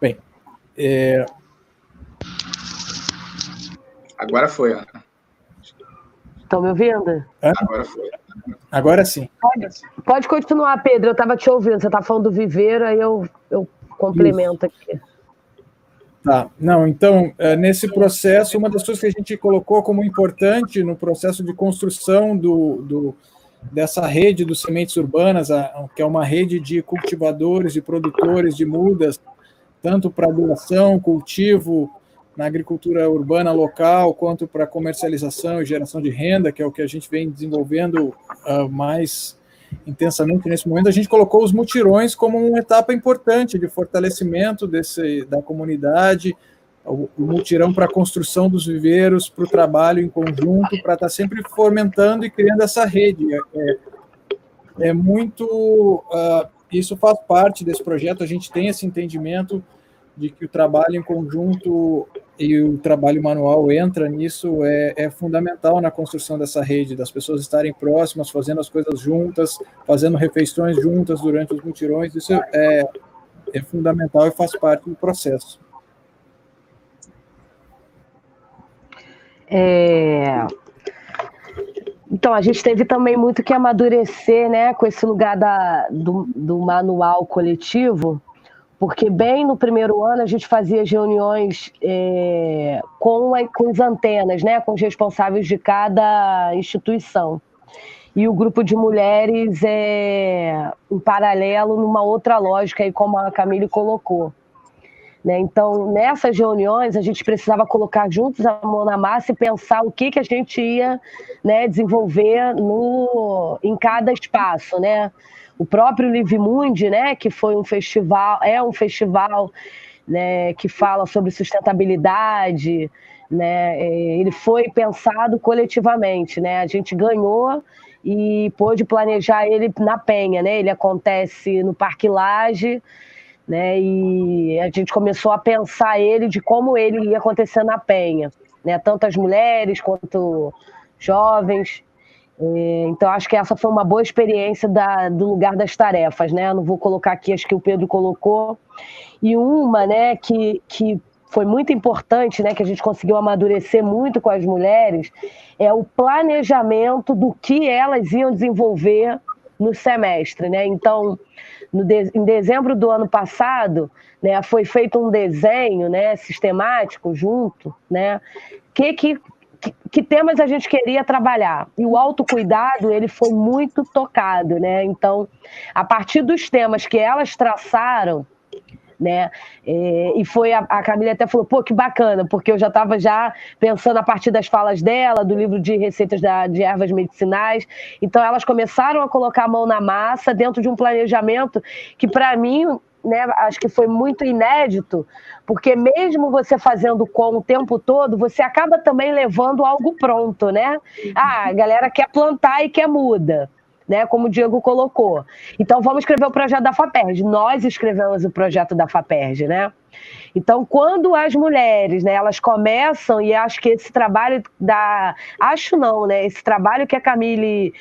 Bem, é... Agora foi, Ana. Estão me ouvindo? É? Agora foi. Agora sim. Pode, pode continuar, Pedro. Eu estava te ouvindo. Você está falando do viveiro, aí eu, eu complemento Isso. aqui. Tá, não, então, é, nesse processo, uma das coisas que a gente colocou como importante no processo de construção do, do dessa rede dos sementes urbanas, que é uma rede de cultivadores, de produtores de mudas, tanto para doação, cultivo na agricultura urbana local, quanto para comercialização e geração de renda, que é o que a gente vem desenvolvendo uh, mais intensamente nesse momento, a gente colocou os mutirões como uma etapa importante de fortalecimento desse, da comunidade, o, mutirão para a construção dos viveiros, para o trabalho em conjunto, para estar tá sempre fomentando e criando essa rede. É, é, é muito. Uh, isso faz parte desse projeto, a gente tem esse entendimento de que o trabalho em conjunto e o trabalho manual entra nisso é, é, fundamental na construção dessa rede, das pessoas estarem próximas, fazendo as coisas juntas, fazendo refeições juntas durante os mutirões, isso é, é fundamental e faz parte do processo. É... Então, a gente teve também muito que amadurecer né, com esse lugar da, do, do manual coletivo, porque bem no primeiro ano a gente fazia reuniões é, com, a, com as antenas, né, com os responsáveis de cada instituição. E o grupo de mulheres é em paralelo numa outra lógica, aí como a Camille colocou. Né? Então, nessas reuniões, a gente precisava colocar juntos a mão na massa e pensar o que, que a gente ia né, desenvolver no, em cada espaço. Né? O próprio Live Mundi, né, que foi um festival, é um festival né, que fala sobre sustentabilidade, né, é, ele foi pensado coletivamente, né, a gente ganhou e pôde planejar ele na Penha, né, ele acontece no Parque Laje, né? E a gente começou a pensar ele de como ele ia acontecer na Penha, né? Tanto as mulheres quanto jovens. Então, acho que essa foi uma boa experiência da, do lugar das tarefas, né? Não vou colocar aqui as que o Pedro colocou. E uma, né, que, que foi muito importante, né, que a gente conseguiu amadurecer muito com as mulheres, é o planejamento do que elas iam desenvolver no semestre, né? Então, de, em dezembro do ano passado, né, foi feito um desenho, né, sistemático junto, né? Que que que temas a gente queria trabalhar. E o autocuidado, ele foi muito tocado, né? Então, a partir dos temas que elas traçaram, né? É, e foi a, a Camila até falou, pô, que bacana, porque eu já estava já pensando a partir das falas dela, do livro de receitas da, de ervas medicinais. Então elas começaram a colocar a mão na massa dentro de um planejamento que para mim né, acho que foi muito inédito, porque mesmo você fazendo com o tempo todo, você acaba também levando algo pronto, né? Ah, a galera quer plantar e quer muda. Né, como o Diego colocou. Então vamos escrever o projeto da FAPERJ. Nós escrevemos o projeto da FAPERJ, né? Então, quando as mulheres, né, elas começam, e acho que esse trabalho da. Acho não, né? Esse trabalho que a Camille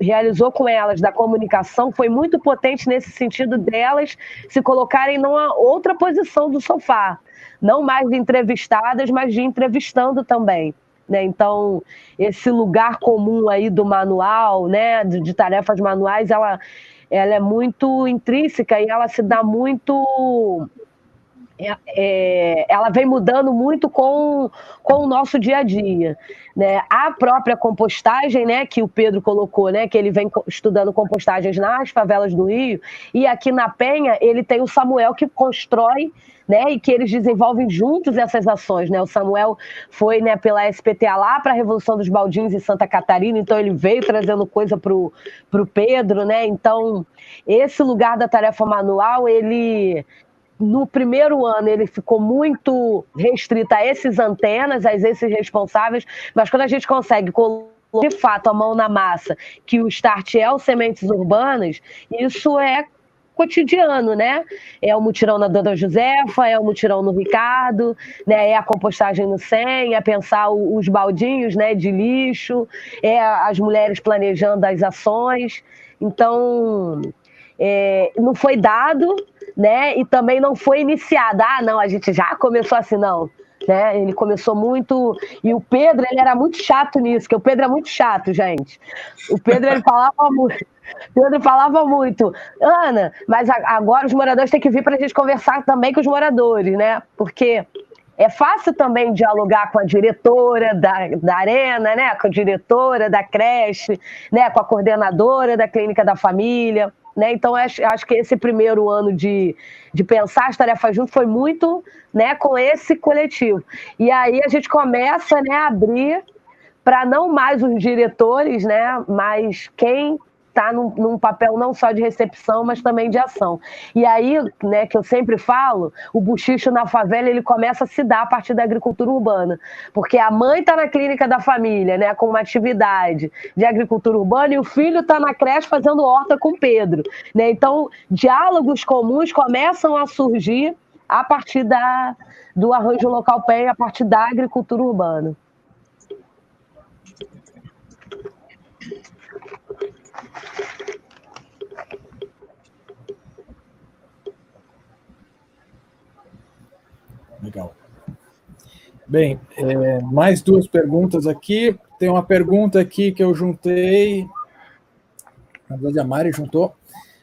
realizou com elas da comunicação foi muito potente nesse sentido delas se colocarem numa outra posição do sofá. Não mais de entrevistadas, mas de entrevistando também. Né? Então, esse lugar comum aí do manual, né, de, de tarefas manuais, ela, ela é muito intrínseca e ela se dá muito é, é, ela vem mudando muito com, com o nosso dia a dia. Né? A própria compostagem, né, que o Pedro colocou, né, que ele vem estudando compostagens nas favelas do Rio, e aqui na Penha ele tem o Samuel que constrói né, e que eles desenvolvem juntos essas ações. Né? O Samuel foi né, pela SPTA lá para a Revolução dos Baldinhos em Santa Catarina, então ele veio trazendo coisa para o Pedro. Né? Então, esse lugar da tarefa manual, ele no primeiro ano ele ficou muito restrito a esses antenas, a esses responsáveis, mas quando a gente consegue colocar de fato a mão na massa, que o start é o sementes urbanas, isso é cotidiano, né? É o mutirão na Dona Josefa, é o mutirão no Ricardo, né? É a compostagem no SEM, é pensar os baldinhos, né, de lixo, é as mulheres planejando as ações. Então, é, não foi dado, né? E também não foi iniciada. Ah, não, a gente já começou assim, não. Né? Ele começou muito. E o Pedro, ele era muito chato nisso, porque o Pedro é muito chato, gente. O Pedro, ele falava muito. Pedro falava muito, Ana, mas agora os moradores têm que vir para a gente conversar também com os moradores, né? Porque é fácil também dialogar com a diretora da, da arena, né? Com a diretora da creche, né? Com a coordenadora da clínica da família. Né? Então, acho, que esse primeiro ano de, de pensar as tarefas juntos foi muito né, com esse coletivo. E aí a gente começa né, a abrir para não mais os diretores, né, mas quem está num, num, papel não só de recepção, mas também de ação. E aí, né, que eu sempre falo, o buchicho na favela ele começa a se dar a partir da agricultura urbana, porque a mãe está na clínica da família, né, com uma atividade de agricultura urbana e o filho está na creche fazendo horta com Pedro, né? Então, diálogos comuns começam a surgir a partir da, do arranjo local pé, a partir da agricultura urbana. Legal. Bem, é, mais duas perguntas aqui. Tem uma pergunta aqui que eu juntei, na verdade a Mari juntou,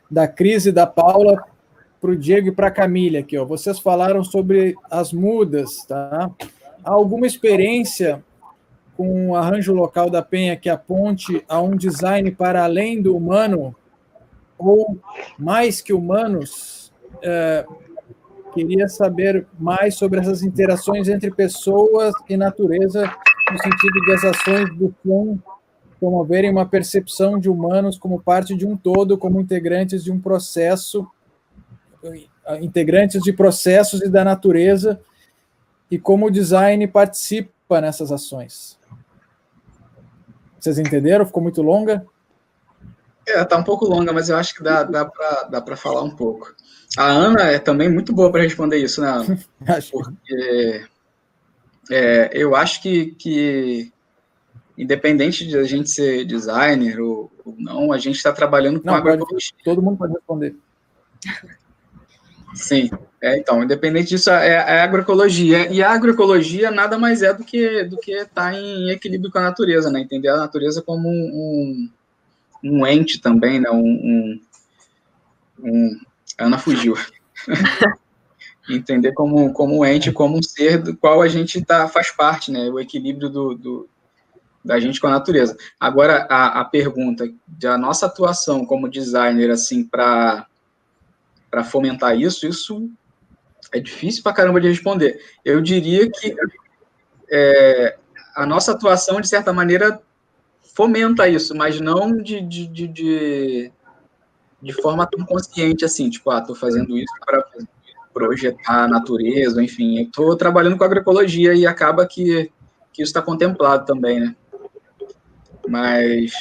da crise da Paula para o Diego e para a Camila aqui. Ó. Vocês falaram sobre as mudas, tá? Há alguma experiência com o arranjo local da Penha que aponte a um design para além do humano ou mais que humanos? É, queria saber mais sobre essas interações entre pessoas e natureza, no sentido de as ações do som promoverem uma percepção de humanos como parte de um todo, como integrantes de um processo, integrantes de processos e da natureza, e como o design participa nessas ações. Vocês entenderam? Ficou muito longa? É, tá um pouco longa, mas eu acho que dá, dá para falar um pouco. A Ana é também muito boa para responder isso, né, Ana? Porque é, eu acho que, que, independente de a gente ser designer ou, ou não, a gente está trabalhando com não, agroecologia. Todo mundo pode responder. Sim, é, então, independente disso, é, é agroecologia. E a agroecologia nada mais é do que do que estar tá em equilíbrio com a natureza, né? Entender a natureza como um, um, um ente também, né? Um, um, Ana fugiu. Entender como, como um ente, como um ser do qual a gente tá, faz parte, né? O equilíbrio do, do da gente com a natureza. Agora, a, a pergunta da nossa atuação como designer, assim, para fomentar isso, isso é difícil para caramba de responder. Eu diria que é, a nossa atuação, de certa maneira, fomenta isso, mas não de, de, de, de de forma tão consciente assim, tipo, ah, tô fazendo isso para projetar a natureza, enfim, eu tô trabalhando com agroecologia e acaba que, que isso está contemplado também, né? Mas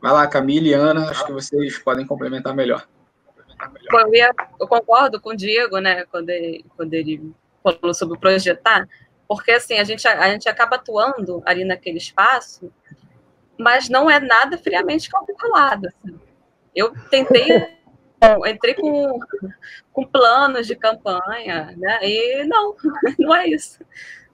Vai lá, Camille e Ana, acho que vocês podem complementar melhor. Eu, ia, eu, concordo com o Diego, né, quando ele, quando ele falou sobre projetar, porque assim, a gente, a gente acaba atuando ali naquele espaço, mas não é nada friamente calculado. Assim. Eu tentei, entrei com, com planos de campanha, né, e não, não é isso.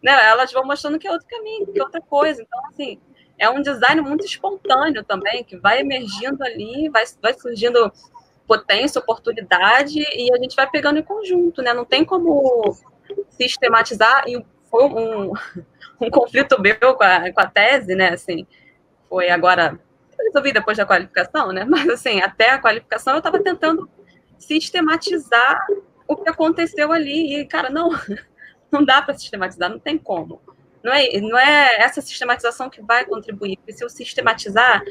Né, elas vão mostrando que é outro caminho, que é outra coisa. Então, assim, é um design muito espontâneo também, que vai emergindo ali, vai, vai surgindo potência, oportunidade, e a gente vai pegando em conjunto, né? Não tem como sistematizar, e foi um, um conflito meu com a, com a tese, né? Assim, foi agora, resolvi depois da qualificação, né? Mas, assim, até a qualificação eu estava tentando sistematizar o que aconteceu ali, e, cara, não, não dá para sistematizar, não tem como. Não é, não é essa sistematização que vai contribuir, porque se eu sistematizar,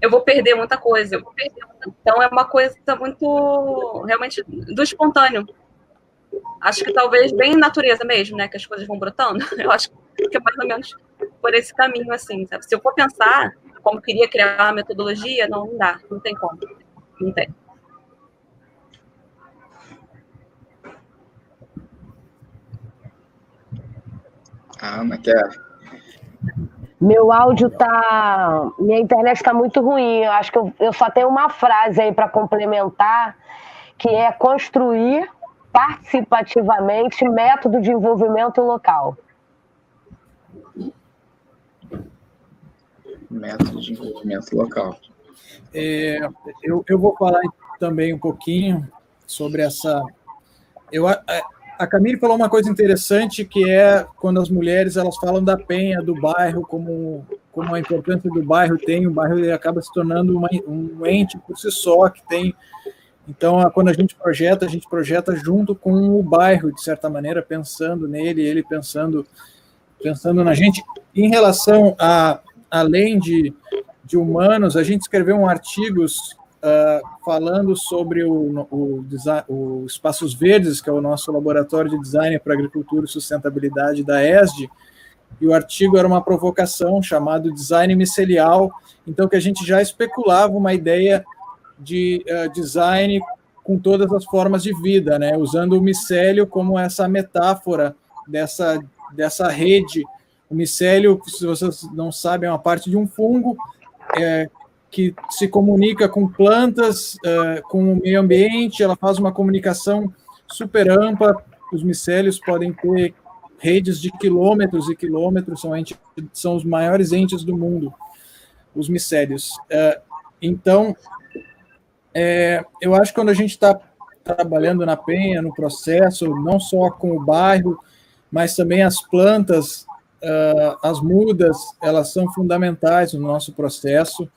eu vou perder muita coisa. Perder Então, é uma coisa muito, realmente, do espontâneo. Acho que talvez bem natureza mesmo, né, que as coisas vão brotando. Eu acho que é mais ou menos por esse caminho, assim, sabe? Se eu for pensar como queria criar uma metodologia, não, não dá, não tem como. Não tem. A Ana quer. Meu áudio tá. Minha internet está muito ruim. Eu acho que eu, eu só tenho uma frase aí para complementar, que é construir participativamente método de envolvimento local. Método de envolvimento local. É, eu, eu vou falar também um pouquinho sobre essa. Eu, a Camille falou uma coisa interessante que é quando as mulheres elas falam da penha do bairro como como a importância do bairro tem o bairro acaba se tornando uma, um ente por si só que tem então quando a gente projeta a gente projeta junto com o bairro de certa maneira pensando nele ele pensando pensando na gente em relação a além de de humanos a gente escreveu um artigos uh, falando sobre o, o, o, Espaços Verdes, que é o nosso laboratório de design para agricultura e sustentabilidade da ESD, e o artigo era uma provocação chamado design micelial, então que a gente já especulava uma ideia de uh, design com todas as formas de vida, né, usando o micélio como essa metáfora dessa, dessa rede. O micélio, se vocês não sabem, é uma parte de um fungo é, que se comunica com plantas, uh, com o meio ambiente, ela faz uma comunicação super ampla. Os micélios podem ter redes de quilômetros e quilômetros, são, entes, são os maiores entes do mundo, os micélios. Uh, então, é, eu acho que quando a gente está trabalhando na penha, no processo, não só com o bairro, mas também as plantas, uh, as mudas, elas são fundamentais no nosso processo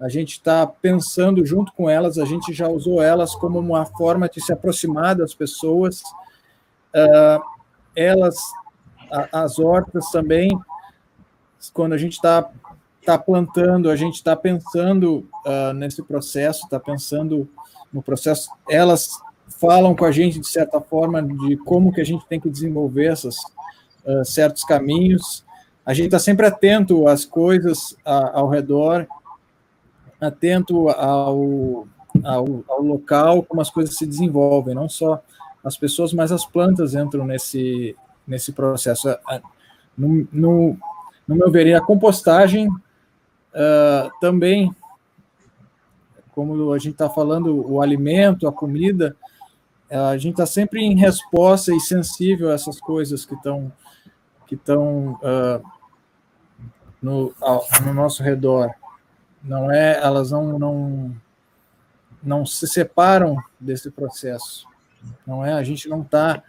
a gente está pensando junto com elas, a gente já usou elas como uma forma de se aproximar das pessoas. Uh, elas, a, as hortas também, quando a gente está tá plantando, a gente está pensando uh, nesse processo, está pensando no processo, elas falam com a gente, de certa forma, de como que a gente tem que desenvolver esses uh, certos caminhos. A gente está sempre atento às coisas ao redor atento ao, ao, ao, local, como as coisas se desenvolvem, não só as pessoas, mas as plantas entram nesse, nesse processo. No, no, no meu ver, a compostagem uh, também, como a gente está falando, o alimento, a comida, a gente está sempre em resposta e sensível a essas coisas que estão que estão uh, no, no nosso redor não é, elas não, não, não se separam desse processo. Não é, a gente não está,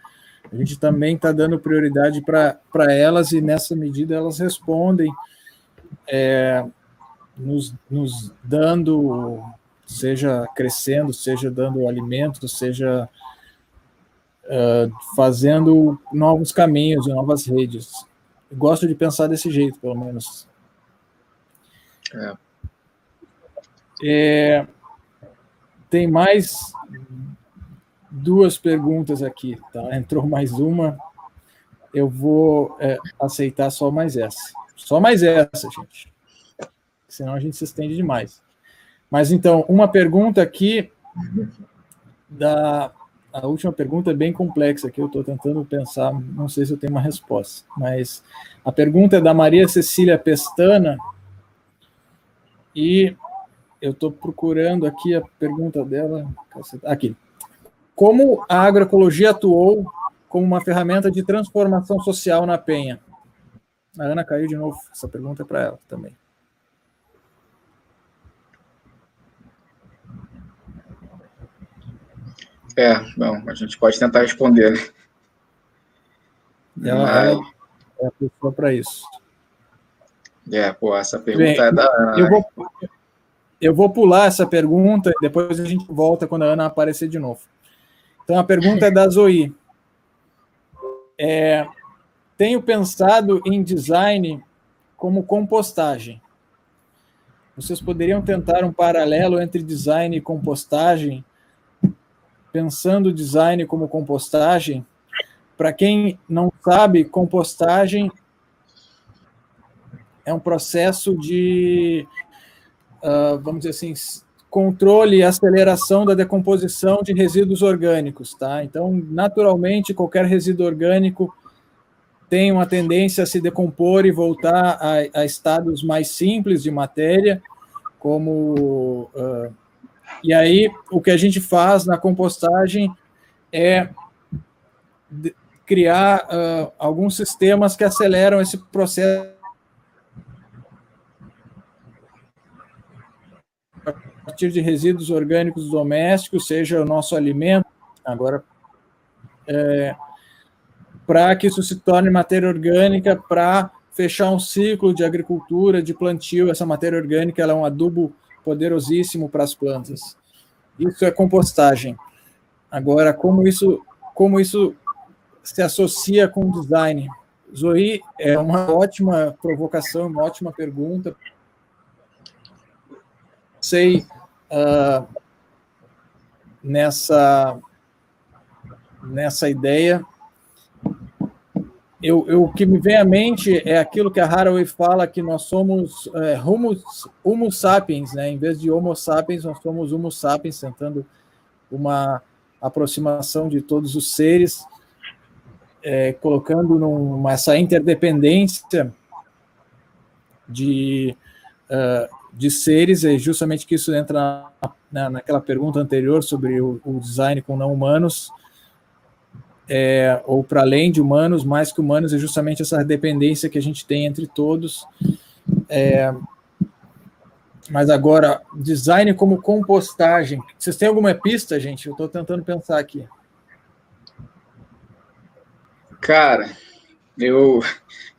a gente também está dando prioridade para elas e nessa medida elas respondem, é, nos, nos dando, seja crescendo, seja dando alimento, seja uh, fazendo novos caminhos e novas redes. gosto de pensar desse jeito, pelo menos. É. É, tem mais duas perguntas aqui, tá? Entrou mais uma. Eu vou é, aceitar só mais essa. Só mais essa, gente. Senão a gente se estende demais. Mas então, uma pergunta aqui da a última pergunta é bem complexa que eu estou tentando pensar, não sei se eu tenho uma resposta, mas a pergunta é da Maria Cecília Pestana e eu estou procurando aqui a pergunta dela. Aqui. Como a agroecologia atuou como uma ferramenta de transformação social na Penha? A Ana caiu de novo. Essa pergunta é para ela também. É, bom, a gente pode tentar responder, né? Ela, Mas... ela é a pessoa para isso. É, pô, essa pergunta Bem, é da. Eu vou, eu vou pular essa pergunta e depois a gente volta quando a Ana aparecer de novo. Então a pergunta é da Zoe. É, tenho pensado em design como compostagem. Vocês poderiam tentar um paralelo entre design e compostagem pensando o design como compostagem. Para quem não sabe, compostagem é um processo de, uh, vamos dizer assim, controle e aceleração da decomposição de resíduos orgânicos, tá? Então, naturalmente, qualquer resíduo orgânico tem uma tendência a se decompor e voltar a, a estados mais simples de matéria, como uh, e aí, o que a gente faz na compostagem é criar uh, alguns sistemas que aceleram esse processo a partir de resíduos orgânicos domésticos, seja o nosso alimento, agora, é, para que isso se torne matéria orgânica, para fechar um ciclo de agricultura, de plantio. Essa matéria orgânica ela é um adubo poderosíssimo para as plantas. Isso é compostagem. Agora, como isso, como isso se associa com design? Zoe, é uma ótima provocação, uma ótima pergunta. Sei uh, nessa nessa ideia eu, eu, o que me vem à mente é aquilo que a Haraway fala, que nós somos é, homo, homo sapiens, né? em vez de homo sapiens, nós somos homo sapiens, tentando uma aproximação de todos os seres, é, colocando numa, essa interdependência de, uh, de seres, é justamente que isso entra na, naquela pergunta anterior sobre o, o design com não humanos, é, ou para além de humanos, mais que humanos, é justamente essa dependência que a gente tem entre todos. É, mas agora, design como compostagem. Vocês têm alguma pista, gente? Eu estou tentando pensar aqui. Cara, eu,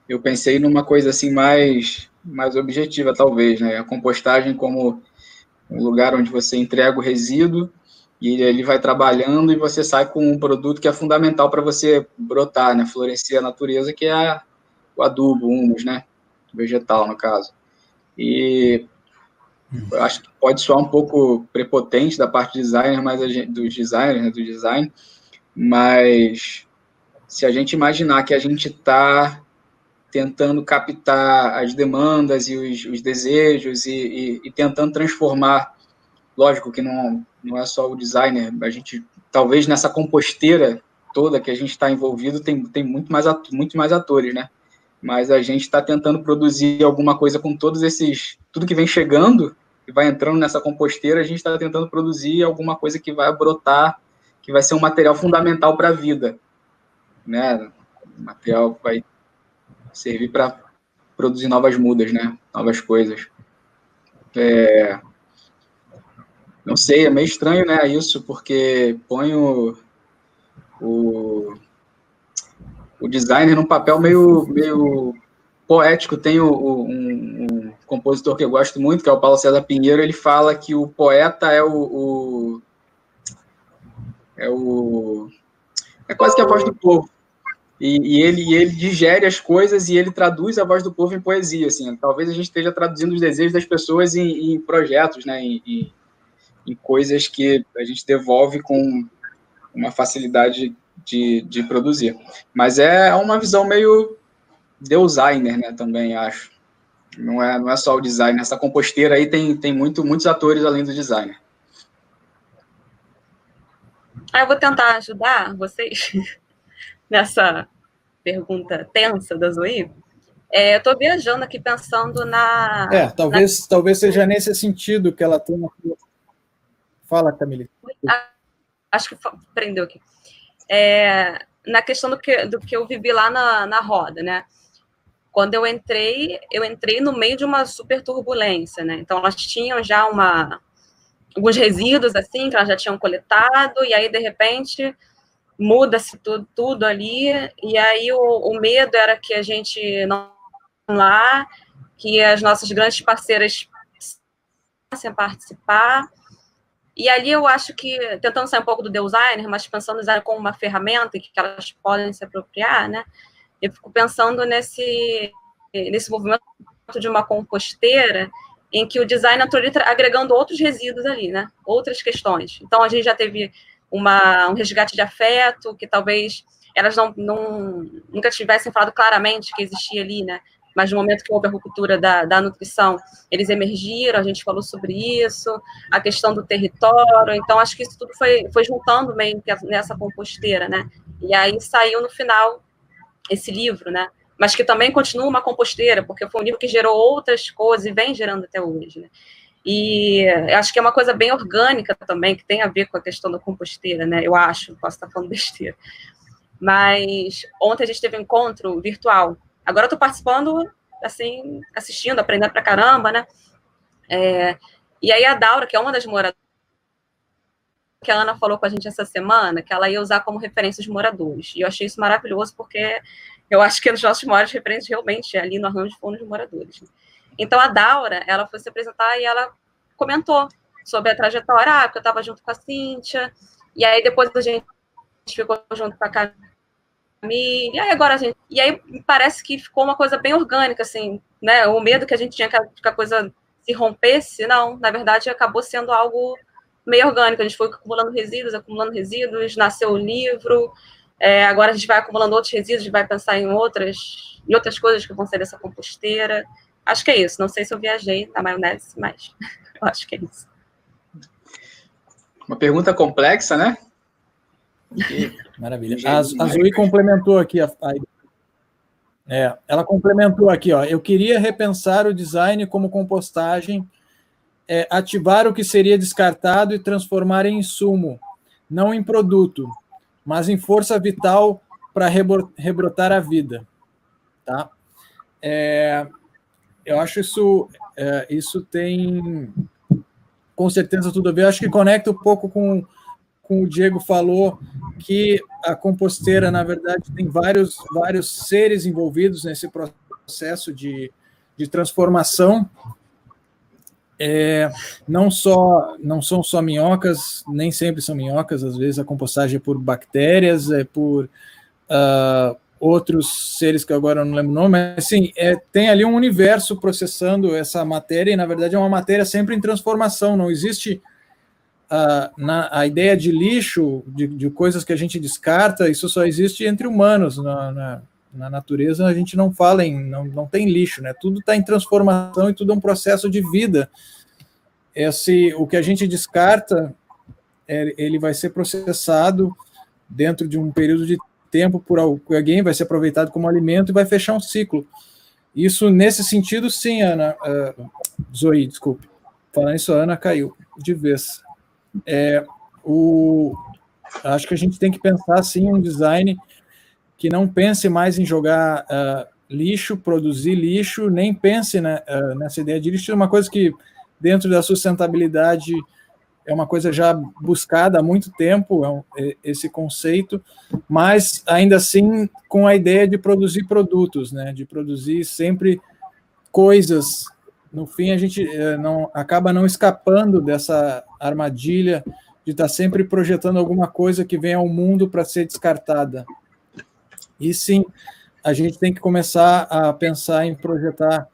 eu pensei numa coisa assim mais, mais objetiva, talvez, né? A compostagem como um lugar onde você entrega o resíduo e ele vai trabalhando e você sai com um produto que é fundamental para você brotar, né, florescer a natureza, que é a, o adubo, humus, né, vegetal no caso. E acho que pode soar um pouco prepotente da parte de designer, mas gente, dos designers, né, do design, mas se a gente imaginar que a gente está tentando captar as demandas e os, os desejos e, e, e, tentando transformar, lógico que não não é só o designer, a gente, talvez nessa composteira toda que a gente está envolvido, tem, tem muito, mais muito mais atores, né? Mas a gente está tentando produzir alguma coisa com todos esses, tudo que vem chegando e vai entrando nessa composteira, a gente está tentando produzir alguma coisa que vai brotar, que vai ser um material fundamental para a vida, né? Material vai servir para produzir novas mudas, né? Novas coisas. É, não sei, é meio estranho, né, isso, porque põe o, o, o designer num papel meio, meio poético. Tem o, um, um, compositor que eu gosto muito, que é o Paulo César Pinheiro, ele fala que o poeta é o, o é o é quase que a voz do povo. E, e, ele, ele digere as coisas e ele traduz a voz do povo em poesia, assim. Talvez a gente esteja traduzindo os desejos das pessoas em, em projetos, né, em, em em coisas que a gente devolve com uma facilidade de, de produzir. Mas é uma visão meio designer, né, também, acho. Não é, não é só o design. Essa composteira aí tem, tem muito, muitos atores além do designer. Ah, eu vou tentar ajudar vocês nessa pergunta tensa da Zoe. É, eu estou viajando aqui pensando na. É, talvez, na... talvez seja nesse sentido que ela tem. Fala, Camille. Ah, acho que prendeu aqui. É, na questão do que, do que eu vivi lá na, na roda, né? Quando eu entrei, eu entrei no meio de uma super turbulência, né? Então, elas tinham já uma, alguns resíduos, assim, que elas já tinham coletado, e aí, de repente, muda-se tudo, tudo ali, e aí o, o medo era que a gente não lá, que as nossas grandes parceiras a participar. E ali eu acho que, tentando sair um pouco do designer, mas pensando no design como uma ferramenta que elas podem se apropriar, né? Eu fico pensando nesse, nesse movimento de uma composteira em que o design entrou agregando outros resíduos ali, né? Outras questões. Então, a gente já teve uma, um resgate de afeto, que talvez elas não, não, nunca tivessem falado claramente que existia ali, né? Mas no momento que houve a ruptura da, da nutrição, eles emergiram, a gente falou sobre isso, a questão do território, então acho que isso tudo foi, foi juntando meio nessa composteira, né? E aí saiu no final esse livro, né? Mas que também continua uma composteira, porque foi um livro que gerou outras coisas e vem gerando até hoje, né? E acho que é uma coisa bem orgânica também, que tem a ver com a questão da composteira, né? Eu acho, posso estar falando besteira. Mas ontem a gente teve um encontro virtual Agora eu estou participando, assim, assistindo, aprendendo pra caramba, né? É, e aí a Daura, que é uma das moradoras, que a Ana falou com a gente essa semana, que ela ia usar como referência os moradores. E eu achei isso maravilhoso, porque eu acho que os nossos maiores referências realmente ali no arranjo foram os moradores. Então a Daura, ela foi se apresentar e ela comentou sobre a trajetória, ah, porque eu estava junto com a Cíntia, e aí depois a gente ficou junto com a família, e agora a gente. E aí parece que ficou uma coisa bem orgânica, assim, né? O medo que a gente tinha que a coisa se rompesse, não, na verdade acabou sendo algo meio orgânico. A gente foi acumulando resíduos, acumulando resíduos, nasceu o livro. É, agora a gente vai acumulando outros resíduos, a gente vai pensar em outras, em outras coisas que vão ser dessa composteira. Acho que é isso. Não sei se eu viajei na maionese, mas acho que é isso. Uma pergunta complexa, né? Maravilha. A, a Zoe complementou aqui a, a, é, ela complementou aqui, ó. Eu queria repensar o design como compostagem, é, ativar o que seria descartado e transformar em insumo, não em produto, mas em força vital para rebrotar a vida, tá? É, eu acho isso, é, isso tem com certeza tudo a ver. Eu acho que conecta um pouco com com o Diego falou que a composteira, na verdade, tem vários, vários seres envolvidos nesse processo de, de transformação. É, não só não são só minhocas, nem sempre são minhocas, às vezes a compostagem é por bactérias, é por uh, outros seres que agora não lembro o nome, mas assim, é, tem ali um universo processando essa matéria, e na verdade é uma matéria sempre em transformação, não existe a, na, a ideia de lixo, de, de, coisas que a gente descarta, isso só existe entre humanos. Na, na, na natureza a gente não fala em, não, não tem lixo, né? Tudo está em transformação e tudo é um processo de vida. Esse, o que a gente descarta, é, ele vai ser processado dentro de um período de tempo por alguém, vai ser aproveitado como alimento e vai fechar um ciclo. Isso, nesse sentido, sim, Ana. Uh, Zoe, desculpe. Falando isso, a Ana caiu de vez. É, o, acho que a gente tem que pensar assim um design que não pense mais em jogar uh, lixo, produzir lixo, nem pense né, uh, nessa ideia de lixo. É uma coisa que dentro da sustentabilidade é uma coisa já buscada há muito tempo, é um, é, esse conceito, mas ainda assim com a ideia de produzir produtos, né, de produzir sempre coisas no fim a gente eh, não acaba não escapando dessa armadilha de estar tá sempre projetando alguma coisa que vem ao mundo para ser descartada. E sim, a gente tem que começar a pensar em projetar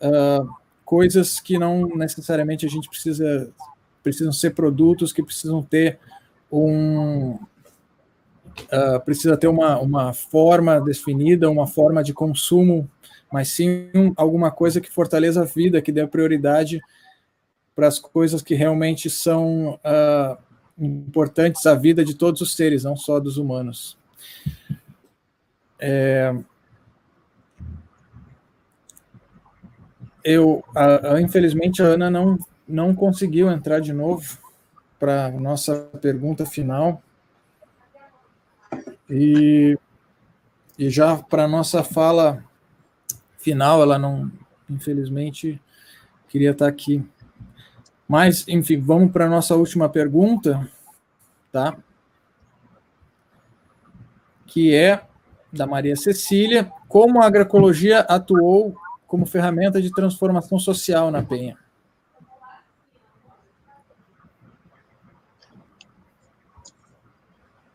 uh, coisas que não necessariamente a gente precisa precisam ser produtos que precisam ter um uh, precisa ter uma, uma forma definida, uma forma de consumo mas sim alguma coisa que fortaleça a vida, que dê prioridade para as coisas que realmente são uh, importantes à vida de todos os seres, não só dos humanos. É, eu, a, a, infelizmente, a Ana não, não conseguiu entrar de novo para nossa pergunta final. E, e já para nossa fala final, ela não, infelizmente, queria estar aqui. Mas, enfim, vamos para a nossa última pergunta, tá? Que é da Maria Cecília. Como a agroecologia atuou como ferramenta de transformação social na Penha?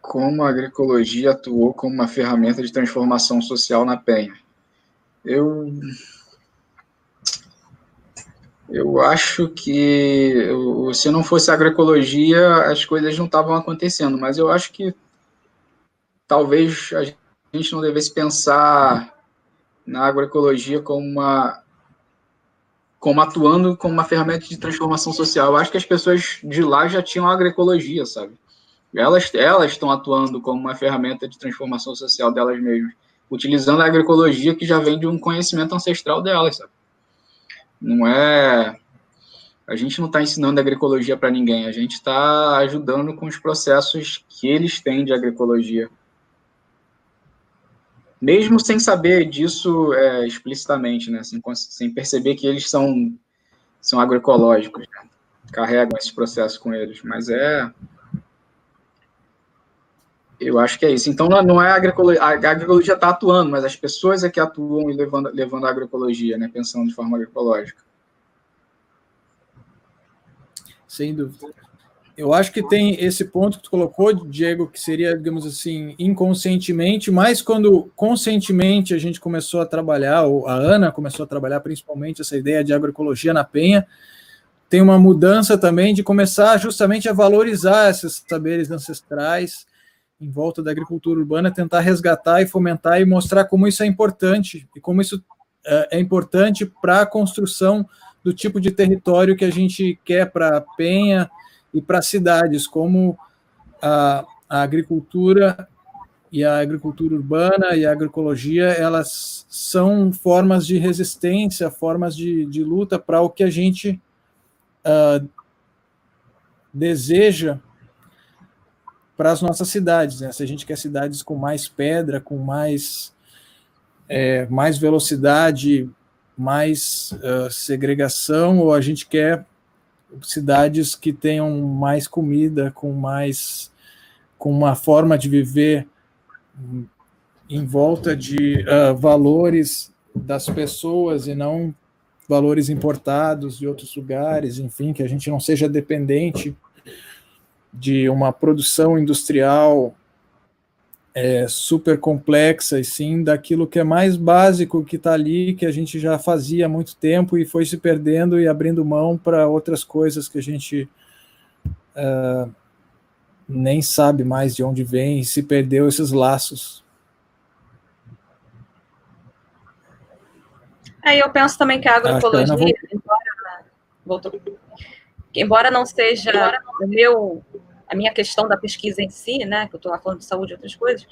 Como a agroecologia atuou como uma ferramenta de transformação social na Penha? Eu eu acho que se não fosse agroecologia, as coisas não estavam acontecendo, mas eu acho que talvez a gente não devesse pensar na agroecologia como uma como atuando como uma ferramenta de transformação social. Eu acho que as pessoas de lá já tinham agroecologia, sabe? Elas elas estão atuando como uma ferramenta de transformação social delas mesmas, utilizando a agroecologia que já vem de um conhecimento ancestral delas, sabe? Não é a gente não está ensinando agroecologia para ninguém, a gente está ajudando com os processos que eles têm de agroecologia mesmo sem saber disso é, explicitamente, né? Sem, sem, perceber que eles são, são agroecológicos, né? carregam esse processo com eles, mas é. Eu acho que é isso. Então, não é a agroecologia, a agroecologia está atuando, mas as pessoas é que atuam e levando, levando a agroecologia, né? Pensando de forma agroecológica. Sem dúvida. Eu acho que tem esse ponto que tu colocou, Diego, que seria, digamos assim, inconscientemente, mas quando conscientemente a gente começou a trabalhar, ou a Ana começou a trabalhar principalmente essa ideia de agroecologia na Penha, tem uma mudança também de começar justamente a valorizar esses saberes ancestrais em volta da agricultura urbana, tentar resgatar e fomentar e mostrar como isso é importante e como isso é, é importante para a construção do tipo de território que a gente quer para Penha, e para cidades, como a, a agricultura e a agricultura urbana e a agroecologia, elas são formas de resistência, formas de, de luta para o que a gente uh, deseja para as nossas cidades. Né? Se a gente quer cidades com mais pedra, com mais, é, mais velocidade, mais uh, segregação, ou a gente quer cidades que tenham mais comida, com mais com uma forma de viver em volta de uh, valores das pessoas e não valores importados de outros lugares, enfim, que a gente não seja dependente de uma produção industrial é, super complexa, e sim daquilo que é mais básico que está ali, que a gente já fazia há muito tempo e foi se perdendo e abrindo mão para outras coisas que a gente uh, nem sabe mais de onde vem e se perdeu esses laços. Aí eu penso também que a agroecologia, embora, voltou, embora não seja o meu a minha questão da pesquisa em si, né, que eu estou falando de saúde e outras coisas,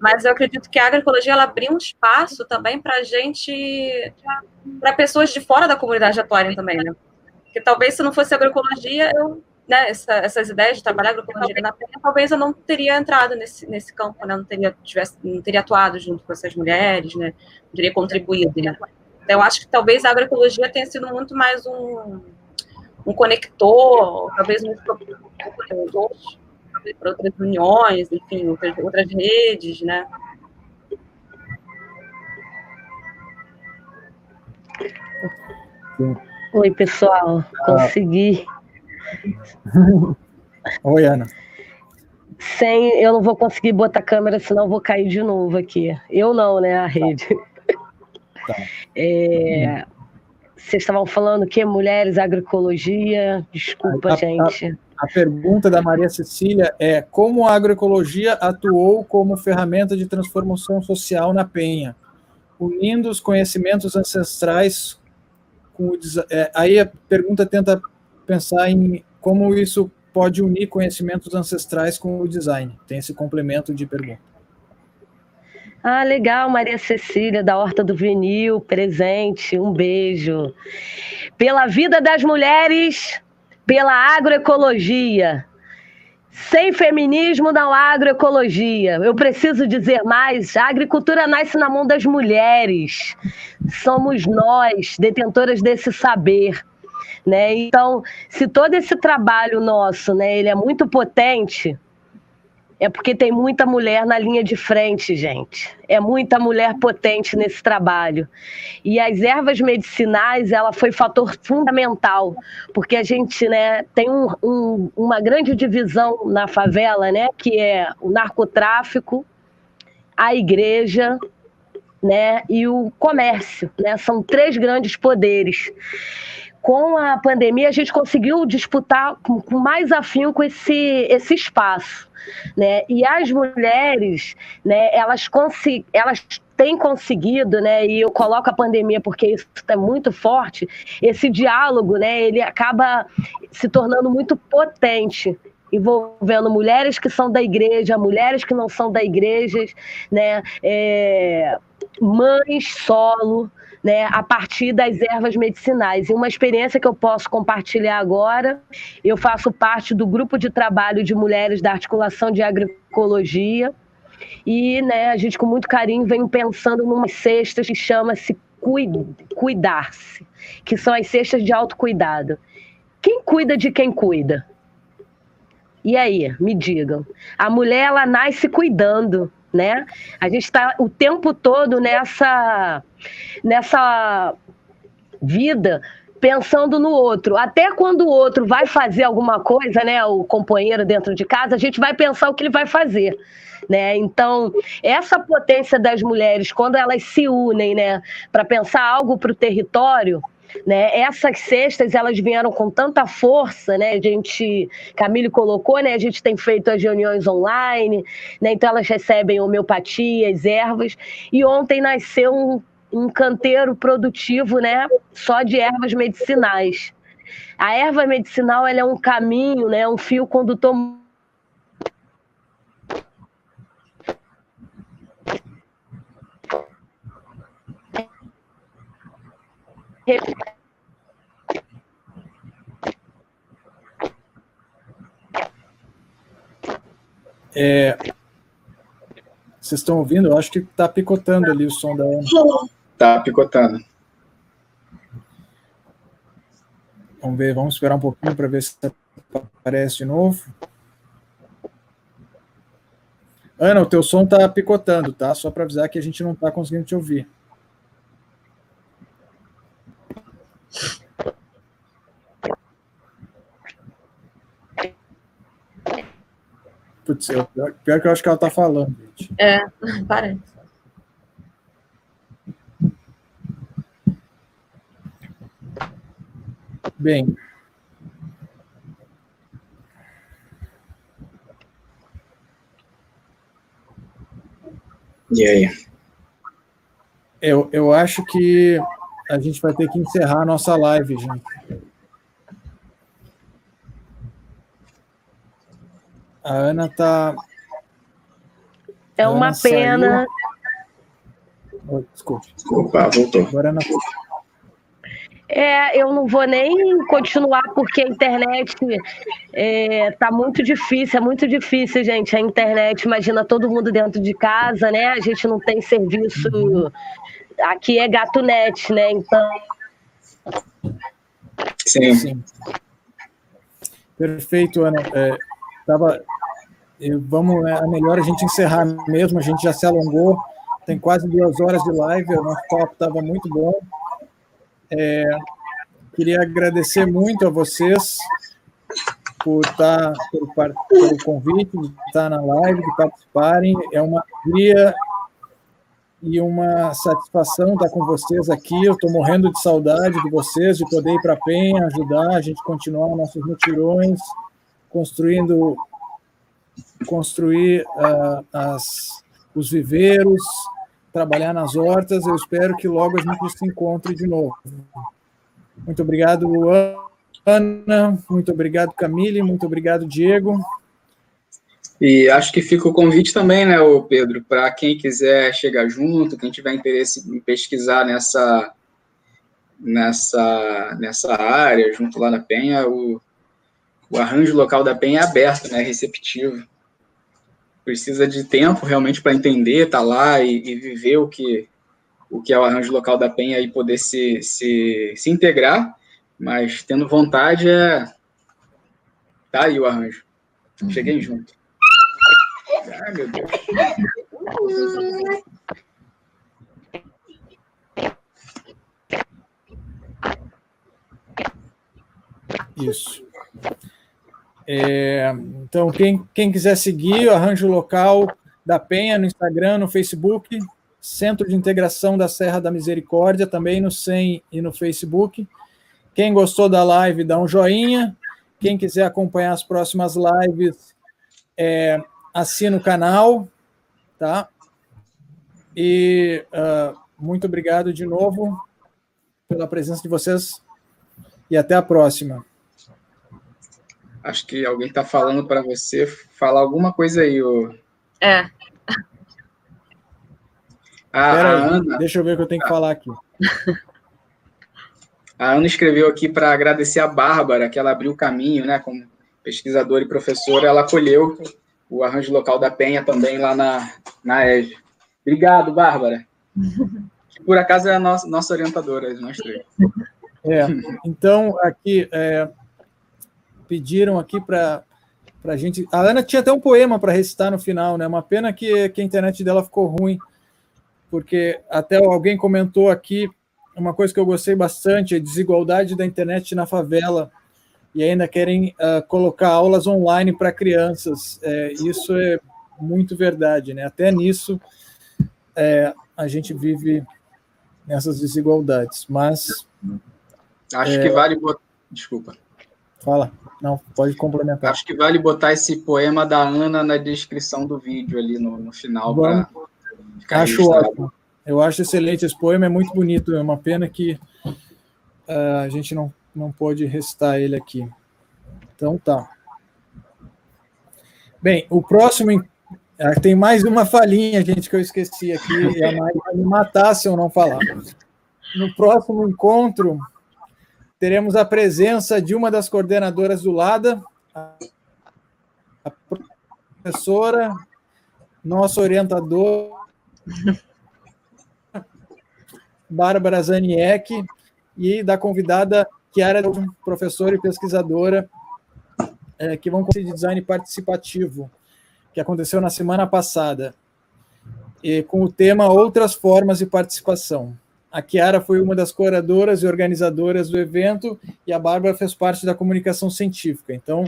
mas eu acredito que a agroecologia ela abriu um espaço também para a gente, para pessoas de fora da comunidade atuarem também, né? Porque talvez se não fosse agroecologia, eu, né, essa, essas ideias de trabalhar agroecologia na penha, talvez eu não teria entrado nesse, nesse campo, né? Não teria, tivesse, não teria atuado junto com essas mulheres, né? Não teria contribuído, né? Então, eu acho que talvez a agroecologia tenha sido muito mais um um conector, talvez um para outras uniões, enfim, outras, outras redes, né? Oi, pessoal, consegui. Oi, Ana. Sem, eu não vou conseguir botar a câmera, senão eu vou cair de novo aqui. Eu não, né? A rede. Tá. É, vocês estavam falando que mulheres, agroecologia. Desculpa, a, gente. A, a, pergunta da Maria Cecília é como a agroecologia atuou como ferramenta de transformação social na Penha. unindo os conhecimentos ancestrais com o é, aí a pergunta tenta pensar em como isso pode unir conhecimentos ancestrais com o design. Tem esse complemento de pergunta. Ah, legal, Maria Cecília, da Horta do Vinil, presente, um beijo. Pela vida das mulheres, pela agroecologia. Sem feminismo não há agroecologia. Eu preciso dizer mais: a agricultura nasce na mão das mulheres. Somos nós, detentoras desse saber. Né? Então, se todo esse trabalho nosso né, ele é muito potente, é porque tem muita mulher na linha de frente, gente. É muita mulher potente nesse trabalho. E as ervas medicinais, ela foi fator fundamental, porque a gente né, tem um, um, uma grande divisão na favela, né, que é o narcotráfico, a igreja né, e o comércio. Né? São três grandes poderes com a pandemia, a gente conseguiu disputar com, mais afinco esse, esse espaço. Né? E as mulheres, né, elas, consegu elas têm conseguido, né, e eu coloco a pandemia porque isso é muito forte, esse diálogo, né, ele acaba se tornando muito potente envolvendo mulheres que são da igreja, mulheres que não são da igreja, né, é, mães solo, né, a partir das ervas medicinais. E uma experiência que eu posso compartilhar agora, eu faço parte do grupo de trabalho de mulheres da articulação de agroecologia, e né, a gente com muito carinho vem pensando numa cestas que chama-se Cuidar-se, que são as cestas de autocuidado. Quem cuida de quem cuida? E aí, me digam. A mulher, ela nasce cuidando, né? A gente está o tempo todo nessa, nessa vida pensando no outro. Até quando o outro vai fazer alguma coisa, né, o companheiro dentro de casa, a gente vai pensar o que ele vai fazer. Né? Então, essa potência das mulheres, quando elas se unem né, para pensar algo para o território, né? Essas cestas elas vieram com tanta força, né? A gente, Camille colocou, né? A gente tem feito as reuniões online, né? Então elas recebem homeopatias, ervas. E ontem nasceu um, um canteiro produtivo, né? Só de ervas medicinais. A erva medicinal ela é um caminho, né? Um fio condutor É, vocês estão ouvindo? Eu acho que está picotando ali o som da Ana. Está picotando. Vamos ver, vamos esperar um pouquinho para ver se aparece de novo. Ana, o teu som está picotando, tá? Só para avisar que a gente não está conseguindo te ouvir. Putz, é pior, pior que eu acho que ela tá falando, gente. É, parece. Bem. E aí? Eu, eu acho que a gente vai ter que encerrar a nossa live, gente. A Ana tá. É uma Ana pena. Oh, desculpa. Opa, voltou. Agora Ana é, eu não vou nem continuar porque a internet é, tá muito difícil, é muito difícil, gente. A internet, imagina todo mundo dentro de casa, né? A gente não tem serviço. Aqui é gato net, né? Então. Sim. Sim. Perfeito, Ana. É, tava, vamos, é melhor a gente encerrar mesmo, a gente já se alongou, tem quase duas horas de live, o nosso papo estava muito bom. É, queria agradecer muito a vocês por estar, tá, pelo, pelo convite, de estar na live, de participarem. É uma alegria e uma satisfação estar com vocês aqui. Eu estou morrendo de saudade de vocês, de poder ir para a Penha, ajudar a gente continuar nossos mutirões, construindo construir uh, as, os viveiros, trabalhar nas hortas. Eu espero que logo a gente se encontre de novo. Muito obrigado, Ana. Muito obrigado, Camille. Muito obrigado, Diego. E acho que fica o convite também, né, Pedro, para quem quiser chegar junto, quem tiver interesse em pesquisar nessa nessa nessa área, junto lá na Penha, o, o arranjo local da Penha é aberto, né, receptivo. Precisa de tempo realmente para entender, estar tá lá e, e, viver o que o que é o arranjo local da Penha e poder se, se, se integrar, mas tendo vontade é tá aí o arranjo. Cheguei junto. Ai, meu Deus. Isso. É, então, quem, quem quiser seguir o Arranjo Local da Penha no Instagram, no Facebook, Centro de Integração da Serra da Misericórdia, também no SEM e no Facebook. Quem gostou da live, dá um joinha. Quem quiser acompanhar as próximas lives, é, assina o canal, tá? E uh, muito obrigado de novo pela presença de vocês e até a próxima. Acho que alguém está falando para você falar alguma coisa aí, ô. É. Ah, a Ana. Deixa eu ver o que eu tenho que falar aqui. A Ana escreveu aqui para agradecer a Bárbara, que ela abriu o caminho, né, como pesquisadora e professora, ela acolheu o arranjo local da Penha também lá na, na EG. Obrigado, Bárbara. Que por acaso é a nossa, nossa orientadora, nós três. É, então, aqui, é, pediram aqui para a gente. A Ana tinha até um poema para recitar no final, né? Uma pena que, que a internet dela ficou ruim, porque até alguém comentou aqui uma coisa que eu gostei bastante: a desigualdade da internet na favela e ainda querem uh, colocar aulas online para crianças. É, isso é muito verdade, né? Até nisso é, a gente vive nessas desigualdades. Mas acho é... que vale desculpa. Fala, não pode complementar. Acho que vale botar esse poema da Ana na descrição do vídeo ali no, no final para Acho ótimo. Eu acho excelente esse poema, é muito bonito. É uma pena que uh, a gente não não pôde recitar ele aqui. Então tá. Bem, o próximo. Ah, tem mais uma falhinha, gente, que eu esqueci aqui, e a Mari vai me matar se eu não falar. No próximo encontro, teremos a presença de uma das coordenadoras do LADA, a professora, nosso orientador, Bárbara Zaniek, e da convidada era professora e pesquisadora é, que vão conseguir design participativo, que aconteceu na semana passada, e, com o tema Outras Formas de Participação. A Chiara foi uma das curadoras e organizadoras do evento e a Bárbara fez parte da comunicação científica. Então,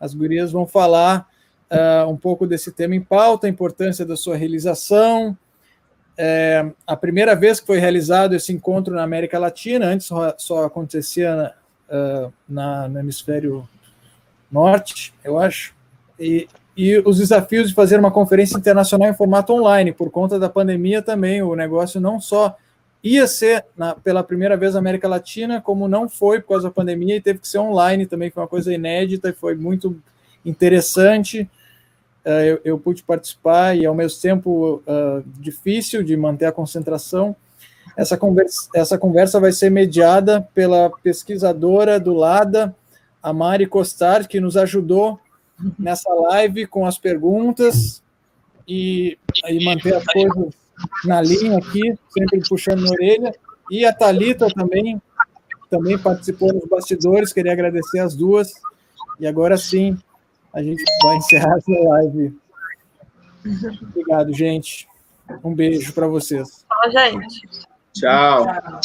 as gurias vão falar uh, um pouco desse tema em pauta, a importância da sua realização, é, a primeira vez que foi realizado esse encontro na América Latina, antes só acontecia uh, na, no hemisfério norte, eu acho, e, e os desafios de fazer uma conferência internacional em formato online, por conta da pandemia também, o negócio não só ia ser na, pela primeira vez na América Latina, como não foi por causa da pandemia e teve que ser online também, foi uma coisa inédita e foi muito interessante. Uh, eu, eu, pude participar e ao mesmo tempo uh, difícil de manter a concentração. Essa conversa, essa conversa vai ser mediada pela pesquisadora do LADA, a Mari Costar, que nos ajudou nessa live com as perguntas e, e manter as coisas na linha aqui, sempre puxando na orelha. E a Talita também também participou nos bastidores, queria agradecer as duas. E agora sim, a gente vai encerrar essa live. Obrigado, gente. Um beijo para vocês. Tchau, gente. Tchau.